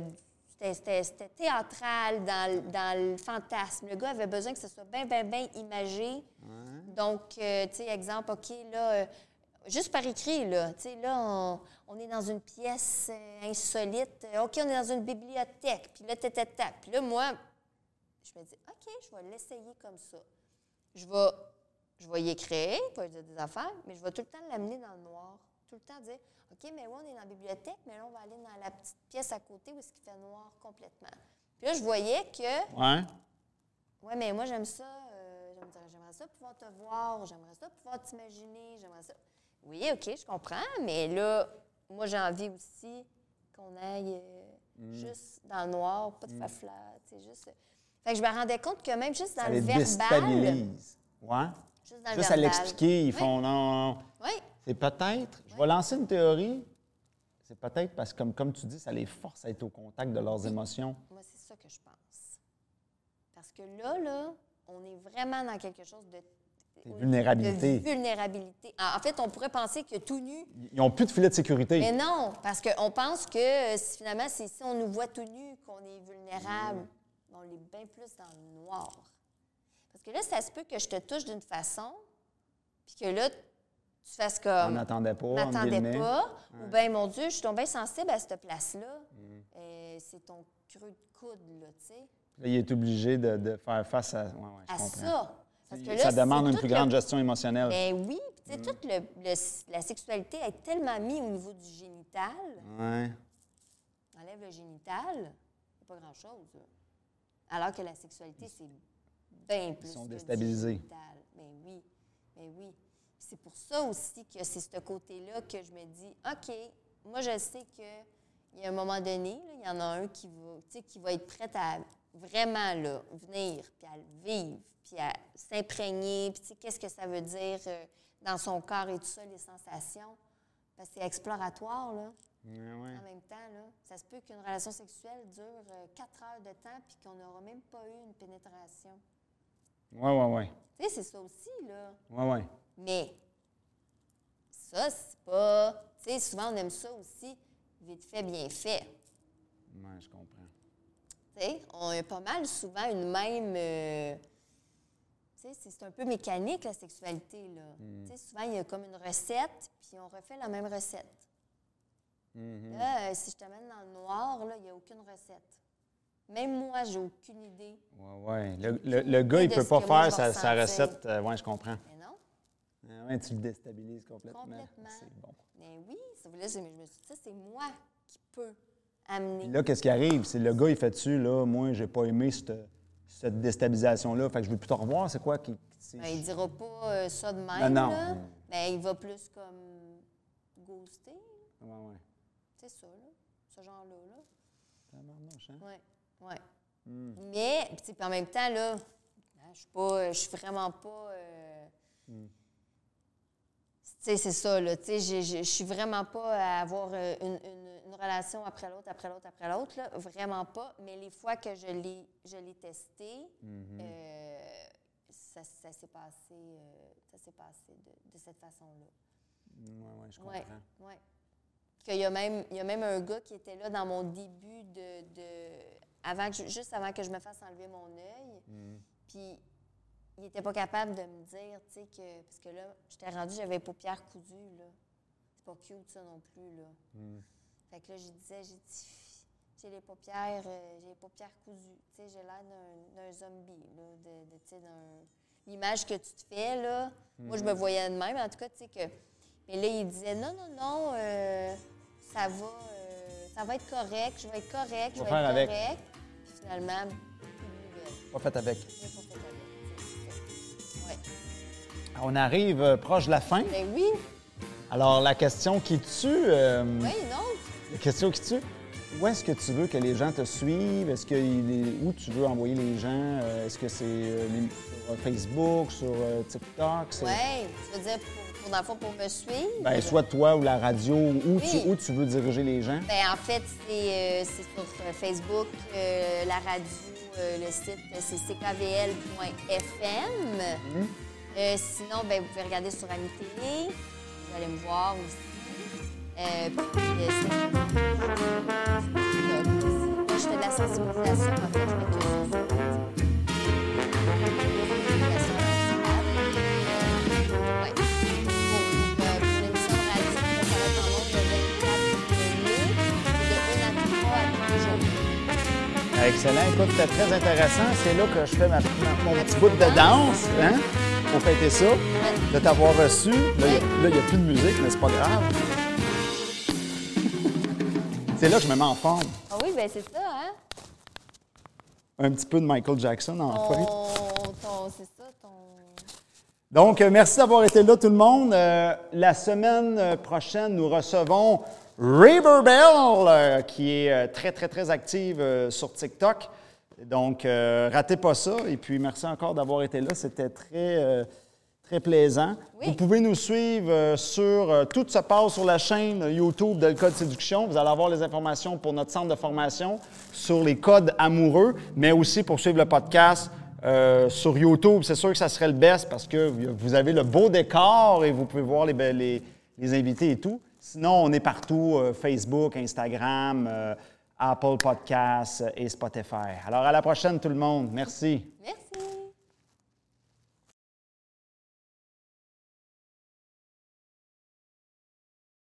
c'était- théâtral dans, le- dans le fantasme. Le gars avait besoin que ce soit bien, bien, bien imagé. Donc, euh, tu sais, exemple, OK, là, juste par écrit, là, tu sais, là, on, on est dans une pièce euh, insolite. OK, on est dans une bibliothèque. Puis là, tata. Puis là, moi, je me dis, OK, je vais l'essayer comme ça. Je vais, je vais y écrire, pas dire des affaires, mais je vais tout le temps l'amener dans le noir. Tout le temps dire, OK, mais oui, on est dans la bibliothèque, mais là, on va aller dans la petite pièce à côté où est-ce qu'il fait noir complètement. Puis là, je voyais que, Ouais. ouais, mais moi, j'aime ça, euh, j'aime- j'aimerais ça pouvoir te voir, j'aimerais ça pouvoir t'imaginer, j'aimerais ça. Oui, OK, je comprends, mais là, moi, j'ai envie aussi qu'on aille euh, Mm. juste dans le noir, pas de fafla, tu sais, juste. Fait que je me rendais compte que même juste dans Ça le verbal. Ouais. Juste dans le Juste à l'expliquer, ils Oui. font non. Oui, C'est peut-être, je vais lancer une théorie, c'est peut-être parce que, comme, comme tu dis, ça les force à être au contact de leurs émotions. moi, c'est ça que je pense. Parce que là, là, on est vraiment dans quelque chose de. De vulnérabilité. En en fait, on pourrait penser que tout nu. Ils n'ont plus de filet de sécurité. Mais non, parce qu'on pense que euh, finalement, c'est si on nous voit tout nu qu'on est vulnérable. Mais On est bien plus dans le noir. Parce que là, ça se peut que je te touche d'une façon, puis que là, tu fasses On comme. n'attendait pas. On n'attendait pas. Ou bien, mon Dieu, je suis tombée sensible à cette place-là. Mm. Euh, c'est ton creux de coude, là, tu sais. Là, il est obligé de, de faire face à. Ouais, ouais, je À comprends. ça. Parce que là, ça demande une plus le- grande gestion émotionnelle. Ben oui, puis tu sais, toute le- le- la sexualité est tellement mise au niveau du génital. Ouais. On enlève le génital, c'est pas grand-chose. Alors que la sexualité, c'est bien plus. sont que déstabilisés. génital. Ben oui, ben oui. C'est pour ça aussi que c'est ce côté-là que je me dis, OK, moi je sais qu'il y a un moment donné, là, il y en a un qui va, qui va être prêt à vraiment là, venir, puis à le vivre, puis à s'imprégner, puis qu'est-ce que ça veut dire euh, dans son corps et tout ça, les sensations? Parce que c'est exploratoire, là. Ouais. En même temps, là, ça se peut qu'une relation sexuelle dure euh, quatre heures de temps puis qu'on n'aura même pas eu une pénétration. Ouais, ouais, ouais. Tu sais, c'est ça aussi, là. Ouais, ouais. Mais ça, c'est pas. Tu sais, souvent, on aime ça aussi, vite fait, bien fait. Ouais, je comprends. Tu sais, on a pas mal souvent une même. euh, tu sais, c'est- un peu mécanique, la sexualité, là. Tu sais, souvent, il y a comme une recette, puis on refait la même recette. Là, euh, si je t'amène dans le noir, là, il n'y a aucune recette. Même moi, j'ai aucune idée. Ouais, ouais. Le, le- le gars, il de peut pas faire sa, recette. euh, je comprends. Mais non. Ah ouais, tu le déstabilises complètement. Complètement. C'est bon. Mais oui, ça voulait je me suis dit, ça, c'est moi qui peux amener. Là, qu'est-ce qui arrive? C'est le gars, il fait dessus, là, moi, j'ai pas aimé cette, cette déstabilisation-là. Fait que je veux plus te revoir. C'est quoi qui. Ben, il dira pas euh, ça de même, non. là. Mais il va plus comme ghoster. Ouais, ouais. C'est ça, là. Ce genre-là, là. Tabarnouche, hein? Oui, oui. Hmm. Mais, puis, en même temps, là, hein, je suis pas, je suis vraiment pas euh, sais, c'est ça, là. Je suis vraiment pas à avoir euh, une, une- une relation après l'autre, après l'autre, après l'autre, là. Vraiment pas. Mais les fois que je l'ai, je l'ai testé, euh, ça, ça s'est passé, euh, ça s'est passé de, de cette façon-là. Oui, oui, je Ouais, comprends. ouais. Qu'il y a même, il y a même un gars qui était là dans mon début de, de- avant que je- juste avant que je me fasse enlever mon œil. Mm. Puis il était pas capable de me dire, tu sais que parce que là, j'étais rendue, j'avais les paupières cousues là. C'est pas cute ça non plus là. Mm. Fait que là, je disais, j'ai dit, j'ai les paupières, euh, j'ai les paupières cousues. Tu sais, j'ai l'air d'un- d'un zombie là, de, de tu sais, d'un l'image que tu te fais là. Moi, je me voyais de même, en tout cas, tu sais que. Mais là, il disait, non, non, non, euh, ça va, euh, ça va être correct, je vais être correct, je vais va être avec. Finalement. Pas fait avec. Ouais. On arrive euh, proche de la fin. Ben oui, Alors, la question qui tue, euh, oui, non. la question qui tue, où est-ce que tu veux que les gens te suivent? Est-ce que où tu veux envoyer les gens? Euh, Est-ce que c'est euh, sur Facebook, sur TikTok? Oui, tu veux dire pour, pour, dans le fond, pour me suivre? Ben, soit toi ou la radio, où, Oui. tu, où tu veux diriger les gens? Ben, en fait, c'est euh, sur euh, Facebook, euh, la radio, euh, le site, euh, c'est ckvl.fm. Euh, sinon, ben, vous pouvez regarder sur Ami Télé. Vous allez me voir aussi. Euh, puis, euh, je fais de la sensibilisation, en fait. Excellent. Écoute, c'était très intéressant. C'est là que je fais ma, mon petit bout de danse, hein? Pour fêter ça, de t'avoir reçu. Là, il n'y a, plus de musique, mais c'est pas grave. C'est là que je me mets en forme. Ah oui, ben c'est ça, hein? Un petit peu de Michael Jackson en Ton, feuille. ton, c'est ça, ton... Donc, euh, merci d'avoir été là, tout le monde. Euh, la semaine euh, prochaine, nous recevons River Bell, euh, qui est euh, très, très, très active euh, sur TikTok. Donc, euh, ratez pas ça. Et puis, merci encore d'avoir été là. C'était très, euh, très plaisant. Oui. Vous pouvez nous suivre euh, sur... tout se passe sur la chaîne YouTube de Le Code Séduction. Vous allez avoir les informations pour notre centre de formation sur les codes amoureux, mais aussi pour suivre le podcast sur YouTube. C'est sûr que ça serait le best parce que vous avez le beau décor et vous pouvez voir les, les invités et tout. Sinon, on est partout, euh, Facebook, Instagram, euh, Apple Podcasts et Spotify. Alors, à la prochaine, tout le monde. Merci. Merci.